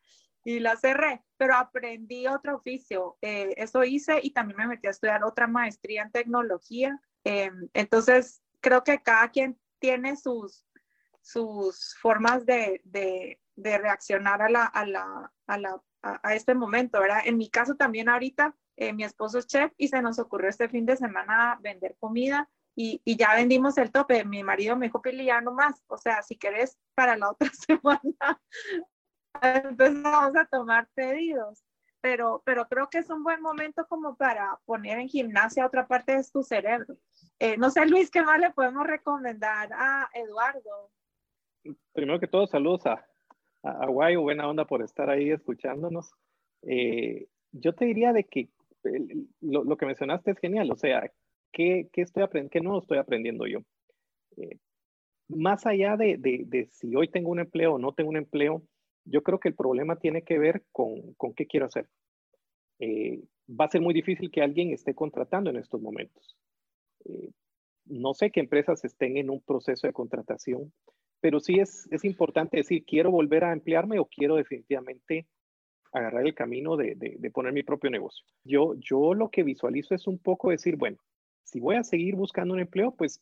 y la cerré, pero aprendí otro oficio. Eh, eso hice y también me metí a estudiar otra maestría en tecnología. Eh, entonces, creo que cada quien tiene sus, sus formas de, de, de reaccionar a, la, a, la, a, la, a, este momento, ¿verdad? En mi caso también ahorita, eh, mi esposo es chef y se nos ocurrió este fin de semana vender comida. Y, y, ya vendimos el tope. Mi marido me dijo, Pili, ya no más. O sea, si querés, para la otra semana vamos a tomar pedidos. Pero, pero creo que es un buen momento como para poner en gimnasia otra parte de tu cerebro. Eh, no sé, Luis, ¿qué más le podemos recomendar a Eduardo? Primero que todo, saludos a, a, buena onda por estar ahí escuchándonos. Eh, yo te diría de que lo, que mencionaste es genial, o sea, ¿qué, qué estoy aprendiendo, qué no estoy aprendiendo yo? Eh, más allá de, de, de, si hoy tengo un empleo o no tengo un empleo, yo creo que el problema tiene que ver con, con qué quiero hacer. Va a ser muy difícil que alguien esté contratando en estos momentos. Eh, no sé qué empresas estén en un proceso de contratación, pero sí es, es importante decir, quiero volver a emplearme o quiero definitivamente agarrar el camino de, de, poner mi propio negocio. Yo, yo lo que visualizo es un poco decir, bueno, si voy a seguir buscando un empleo, pues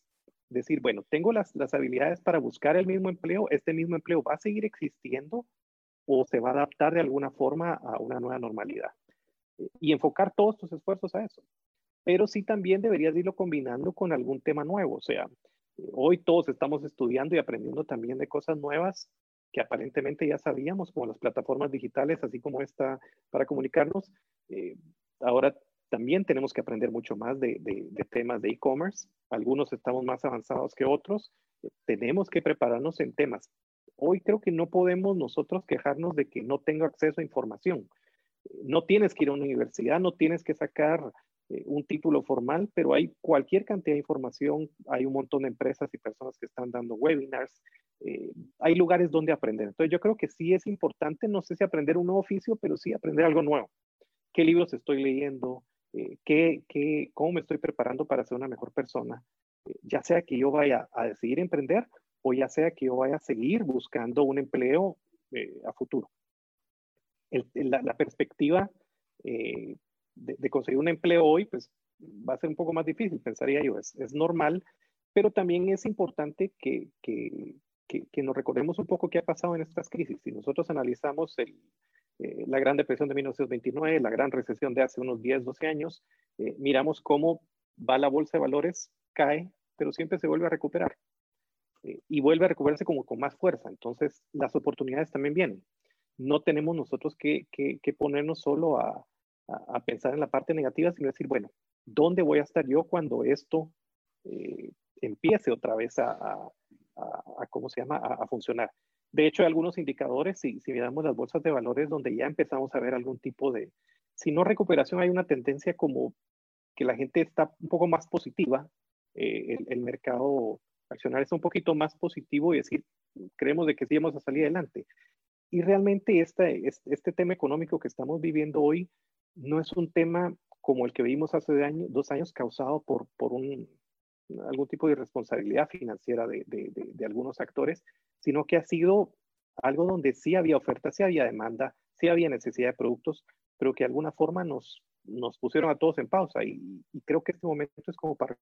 decir, bueno, tengo las, las habilidades para buscar el mismo empleo, este mismo empleo va a seguir existiendo o se va a adaptar de alguna forma a una nueva normalidad. Y enfocar todos tus esfuerzos a eso. Pero sí también deberías irlo combinando con algún tema nuevo. O sea, hoy todos estamos estudiando y aprendiendo también de cosas nuevas que aparentemente ya sabíamos, como las plataformas digitales, así como esta para comunicarnos. Eh, ahora también tenemos que aprender mucho más de, de temas de e-commerce. Algunos estamos más avanzados que otros. tenemos que prepararnos en temas Hoy creo que no podemos nosotros quejarnos de que no tengo acceso a información. No tienes que ir a una universidad, no tienes que sacar eh, un título formal, pero hay cualquier cantidad de información, hay un montón de empresas y personas que están dando webinars, eh, hay lugares donde aprender. Entonces yo creo que sí es importante, no sé si aprender un nuevo oficio, pero sí aprender algo nuevo. ¿Qué libros estoy leyendo? Eh, ¿qué, qué, ¿Cómo me estoy preparando para ser una mejor persona? ya sea que yo vaya a decidir emprender o ya sea que yo vaya a seguir buscando un empleo a futuro. la, perspectiva de, conseguir un empleo hoy, pues va a ser un poco más difícil, pensaría yo, es, normal, pero también es importante que, que, que, nos recordemos un poco qué ha pasado en estas crisis. Si nosotros analizamos el, eh, la Gran Depresión de 1929, la Gran Recesión de hace unos 10, 12 años, miramos cómo va la bolsa de valores, cae, pero siempre se vuelve a recuperar. Eh, y vuelve a recuperarse como con más fuerza. Entonces, las oportunidades también vienen. No tenemos nosotros que, que, ponernos solo a, a, pensar en la parte negativa, sino decir, bueno, ¿dónde voy a estar yo cuando esto eh, empiece otra vez a, ¿cómo se llama?, a, funcionar. De hecho, hay algunos indicadores, si, si miramos las bolsas de valores, donde ya empezamos a ver algún tipo de, si no recuperación, hay una tendencia como que la gente está un poco más positiva, eh, el, mercado accionario está un poquito más positivo y decir, creemos de que sí vamos a salir adelante. Y realmente este, este tema económico que estamos viviendo hoy no es un tema como el que vimos hace dos años causado por, por un, algún tipo de irresponsabilidad financiera de, de, de, algunos actores, sino que ha sido algo donde sí había oferta, sí había demanda, sí había necesidad de productos, pero que de alguna forma nos, nos pusieron a todos en pausa. Y, y creo que este momento es como para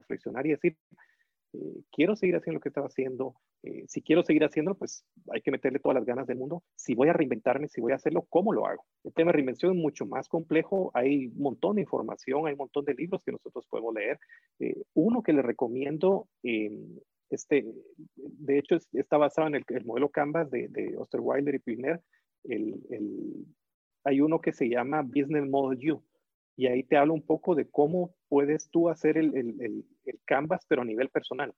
reflexionar y decir, eh, quiero seguir haciendo lo que estaba haciendo. Eh, si quiero seguir haciendo, pues hay que meterle todas las ganas del mundo. Si voy a reinventarme, si voy a hacerlo, ¿cómo lo hago? El tema de reinvención es mucho más complejo. Hay un montón de información, hay un montón de libros que nosotros podemos leer. Eh, uno que le recomiendo, este, de hecho, está basado en el, modelo Canvas de, de y Pilner. El, el, hay uno que se llama Business Model U y ahí te hablo un poco de cómo puedes tú hacer el, el, el, canvas, pero a nivel personal.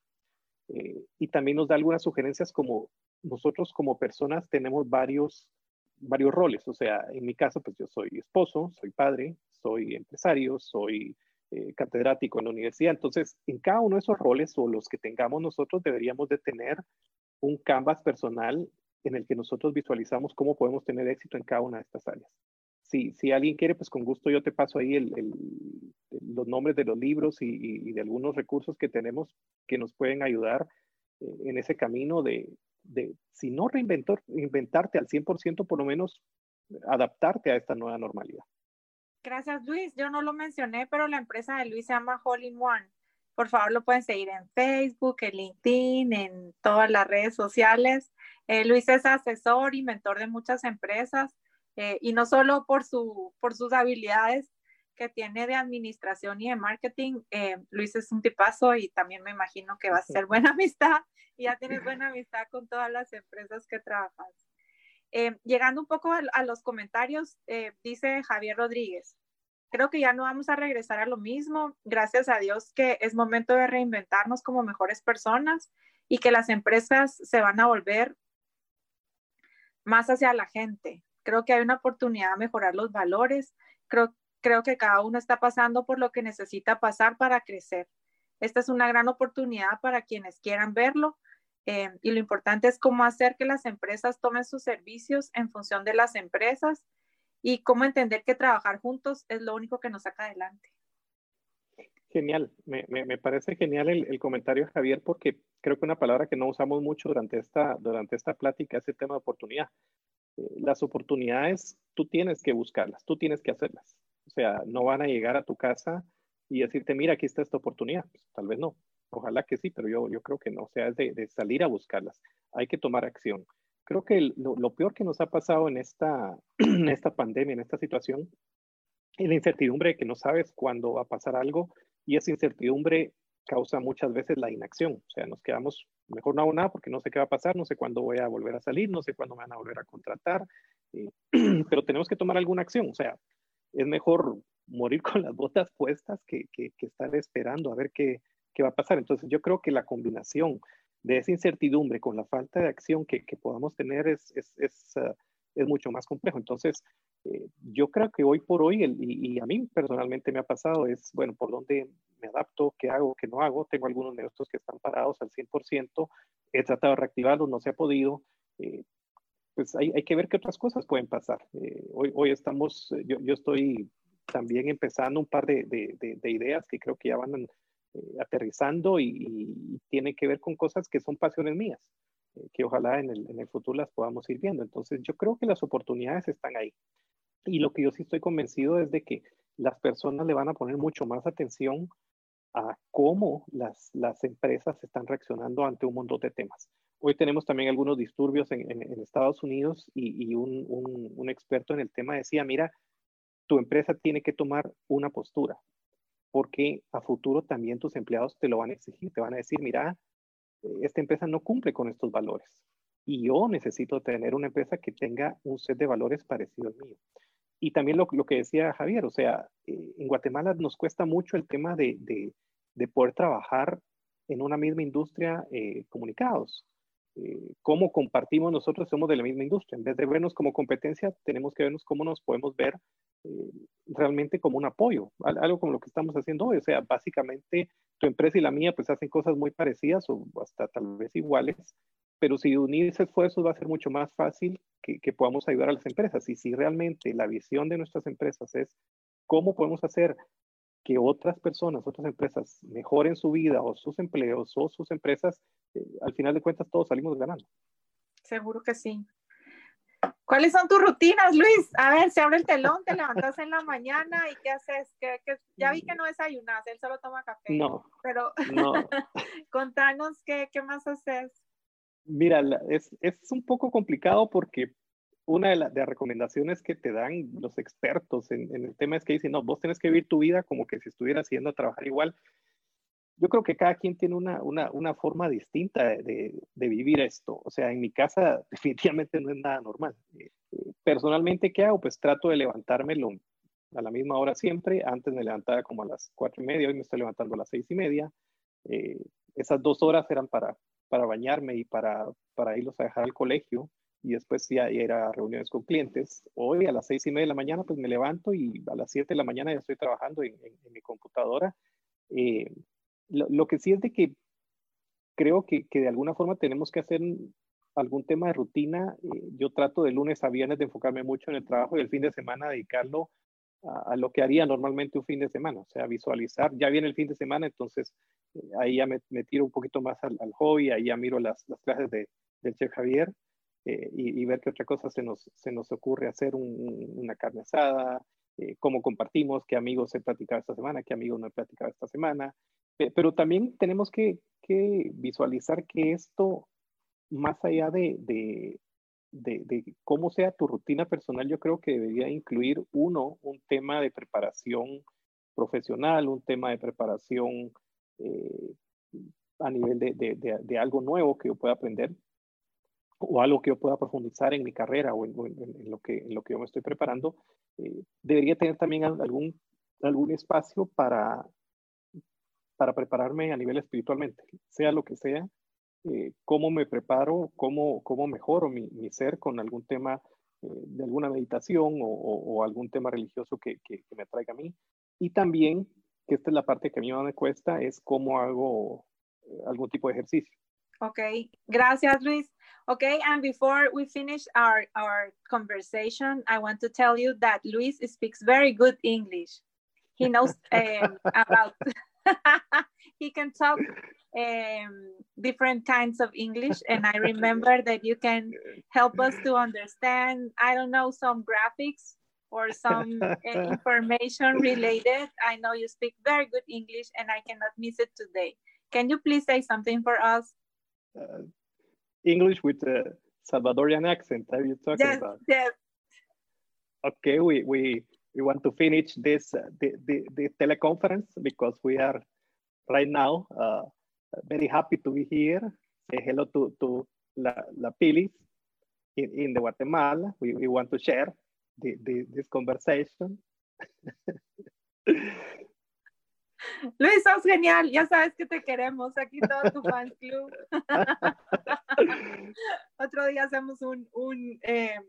Eh, y también nos da algunas sugerencias como nosotros como personas tenemos varios, varios roles. O sea, en mi caso, pues yo soy esposo, soy padre, soy empresario, soy eh, catedrático en la universidad. Entonces, en cada uno de esos roles o los que tengamos nosotros deberíamos de tener un canvas personal en el que nosotros visualizamos cómo podemos tener éxito en cada una de estas áreas si, si alguien quiere, pues con gusto yo te paso ahí el, los nombres de los libros y, y, de algunos recursos que tenemos que nos pueden ayudar eh, en ese camino de, de, si no reinventar, inventarte al 100%, por lo menos adaptarte a esta nueva normalidad. Gracias, Luis. Yo no lo mencioné, pero la empresa de Luis se llama All in One. Por favor, lo pueden seguir en Facebook, en LinkedIn, en todas las redes sociales. Eh, Luis es asesor y mentor de muchas empresas. Eh, y no solo por, su, por sus habilidades que tiene de administración y de marketing, eh, Luis es un tipazo y también me imagino que va a ser buena amistad y ya tienes buena amistad con todas las empresas que trabajas. Eh, llegando un poco a, los comentarios, dice Javier Rodríguez, creo que ya no vamos a regresar a lo mismo. Gracias a Dios que es momento de reinventarnos como mejores personas y que las empresas se van a volver más hacia la gente. Creo que hay una oportunidad de mejorar los valores. Creo, creo que cada uno está pasando por lo que necesita pasar para crecer. Esta es una gran oportunidad para quienes quieran verlo. Eh, y lo importante es cómo hacer que las empresas tomen sus servicios en función de las empresas y cómo entender que trabajar juntos es lo único que nos saca adelante. Genial, me, me, parece genial el, el, comentario, Javier, porque creo que una palabra que no usamos mucho durante esta, durante esta plática es el tema de oportunidad. Eh, las oportunidades tú tienes que buscarlas, tú tienes que hacerlas. O sea, no van a llegar a tu casa y decirte, mira, aquí está esta oportunidad. Pues, tal vez no. Ojalá que sí, pero yo, yo creo que no. O sea, es de, salir a buscarlas. Hay que tomar acción. Creo que lo, peor que nos ha pasado en esta, en esta pandemia, en esta situación, es la incertidumbre de que no sabes cuándo va a pasar algo y esa incertidumbre causa muchas veces la inacción. O sea, nos quedamos, mejor no hago nada porque no sé qué va a pasar, no sé cuándo voy a volver a salir, no sé cuándo me van a volver a contratar, pero tenemos que tomar alguna acción. O sea, es mejor morir con las botas puestas que, que, estar esperando a ver qué, qué, va a pasar. Entonces, yo creo que la combinación de esa incertidumbre con la falta de acción que, que podamos tener es, es, es, uh, es mucho más complejo. Entonces, eh, yo creo que hoy por hoy, el, y, a mí personalmente me ha pasado, es, bueno, por dónde me adapto, qué hago, qué no hago. Tengo algunos negocios que están parados al 100%, he tratado de reactivarlos, no se ha podido. Eh, pues hay, hay, que ver qué otras cosas pueden pasar. Eh, hoy, hoy estamos, yo, yo, estoy también empezando un par de, de, de ideas que creo que ya van aterrizando y, y tienen que ver con cosas que son pasiones mías. Eh, que ojalá en el, en el futuro las podamos ir viendo. Entonces, yo creo que las oportunidades están ahí. Y lo que yo sí estoy convencido es de que las personas le van a poner mucho más atención a cómo las, las empresas están reaccionando ante un montón de temas. Hoy tenemos también algunos disturbios en, en, Estados Unidos y, y un, un, un, experto en el tema decía, mira, tu empresa tiene que tomar una postura, porque a futuro también tus empleados te lo van a exigir, te van a decir, mira, esta empresa no cumple con estos valores. Y yo necesito tener una empresa que tenga un set de valores parecido al mío. Y también lo, que decía Javier, o sea, eh, en Guatemala nos cuesta mucho el tema de, de, de poder trabajar en una misma industria eh, comunicados. Eh, cómo compartimos nosotros, somos de la misma industria. En vez de vernos como competencia, tenemos que vernos cómo nos podemos ver realmente como un apoyo, algo como lo que estamos haciendo hoy. O sea, básicamente tu empresa y la mía pues hacen cosas muy parecidas o hasta tal vez iguales, pero si unirse esfuerzos va a ser mucho más fácil que, que podamos ayudar a las empresas. Y si realmente la visión de nuestras empresas es cómo podemos hacer que otras personas, otras empresas mejoren su vida o sus empleos o sus empresas, eh, al final de cuentas todos salimos ganando. Seguro que sí. ¿Cuáles son tus rutinas, Luis? A ver, se abre el telón, te levantas en la mañana y ¿qué haces? ya vi que no desayunas, él solo toma café. No. Pero no. contanos qué, qué, más haces. Mira, es, es un poco complicado porque una de, las recomendaciones que te dan los expertos en, el tema es que dicen, no, vos tenés que vivir tu vida como que si estuvieras yendo a trabajar igual. Yo creo que cada quien tiene una, una, una forma distinta de, de, vivir esto. O sea, en mi casa definitivamente no es nada normal. Eh, personalmente, ¿qué hago? Pues trato de levantarme a la misma hora siempre. Antes me levantaba como a las cuatro y media, hoy me estoy levantando a las seis y media. Eh, esas dos horas eran para, para bañarme y para, para irlos a dejar al colegio y después ya ir a reuniones con clientes. Hoy a las seis y media de la mañana pues me levanto y a las siete de la mañana ya estoy trabajando en, mi computadora. Eh, lo, que sí es de que creo que, que, de alguna forma tenemos que hacer algún tema de rutina. Eh, yo trato de lunes a viernes de enfocarme mucho en el trabajo y el fin de semana dedicarlo a, lo que haría normalmente un fin de semana, o sea, visualizar, ya viene el fin de semana, entonces ahí ya me, tiro un poquito más al, hobby, ahí ya miro las, las clases de, del chef Javier eh, y, ver qué otra cosa se nos, se nos ocurre hacer una carne asada, eh, cómo compartimos, qué amigos he platicado esta semana, qué amigos no he platicado esta semana. pero también tenemos que, que, visualizar que esto, más allá de, de, de, cómo sea tu rutina personal, yo creo que debería incluir, uno, un tema de preparación profesional, un tema de preparación eh, a nivel de, de, algo nuevo que yo pueda aprender o algo que yo pueda profundizar en mi carrera o en, lo, que, en lo que yo me estoy preparando, eh, debería tener también algún, algún espacio para, para prepararme a nivel espiritualmente, sea lo que sea, eh, cómo me preparo, cómo, cómo mejoro mi, mi ser con algún tema de alguna meditación o, o, algún tema religioso que, que, que, me atraiga a mí. Y también, que esta es la parte que a mí más me cuesta, es cómo hago algún tipo de ejercicio. Okay, gracias, Luis. Okay, and before we finish our, our conversation, I want to tell you that Luis speaks very good English. He knows um, about, he can talk um, different kinds of English. And I remember that you can help us to understand, I don't know, some graphics or some uh, information related. I know you speak very good English and I cannot miss it today. Can you please say something for us? uh, English with a Salvadorian accent. Are you talking yes, about? Yes. Okay, we we we want to finish this uh, the, the, the teleconference because we are right now uh, very happy to be here. Say hello to to La, La Pilis in, in the Guatemala. We, we want to share the, the, this conversation. Luis, sos genial, ya sabes que te queremos, aquí todo tu fan club. Otro día hacemos un, un, eh,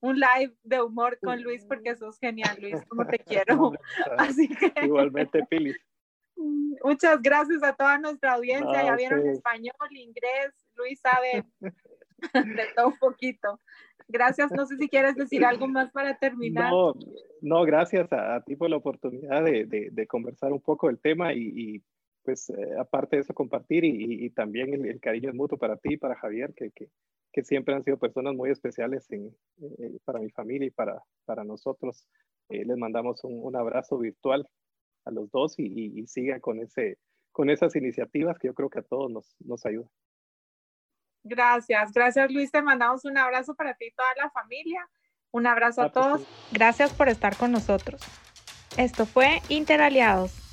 un live de humor con Luis porque sos genial, Luis, como te quiero. Así que... Igualmente, Pili. Muchas gracias a toda nuestra audiencia, ya vieron español, inglés, Luis sabe de todo un poquito. Gracias, no sé si quieres decir algo más para terminar. No, no gracias a, ti por la oportunidad de, de, conversar un poco del tema y, pues eh, aparte de eso compartir y, también el, cariño es mutuo para ti y para Javier, que, que, que siempre han sido personas muy especiales en, eh, para mi familia y para, para nosotros. Eh, les mandamos un, un, abrazo virtual a los dos y, y, sigan con, ese, con esas iniciativas que yo creo que a todos nos, nos ayudan. Gracias, gracias Luis. Te mandamos un abrazo para ti y toda la familia. Un abrazo a todos. Gracias por estar con nosotros. Esto fue Interaliados.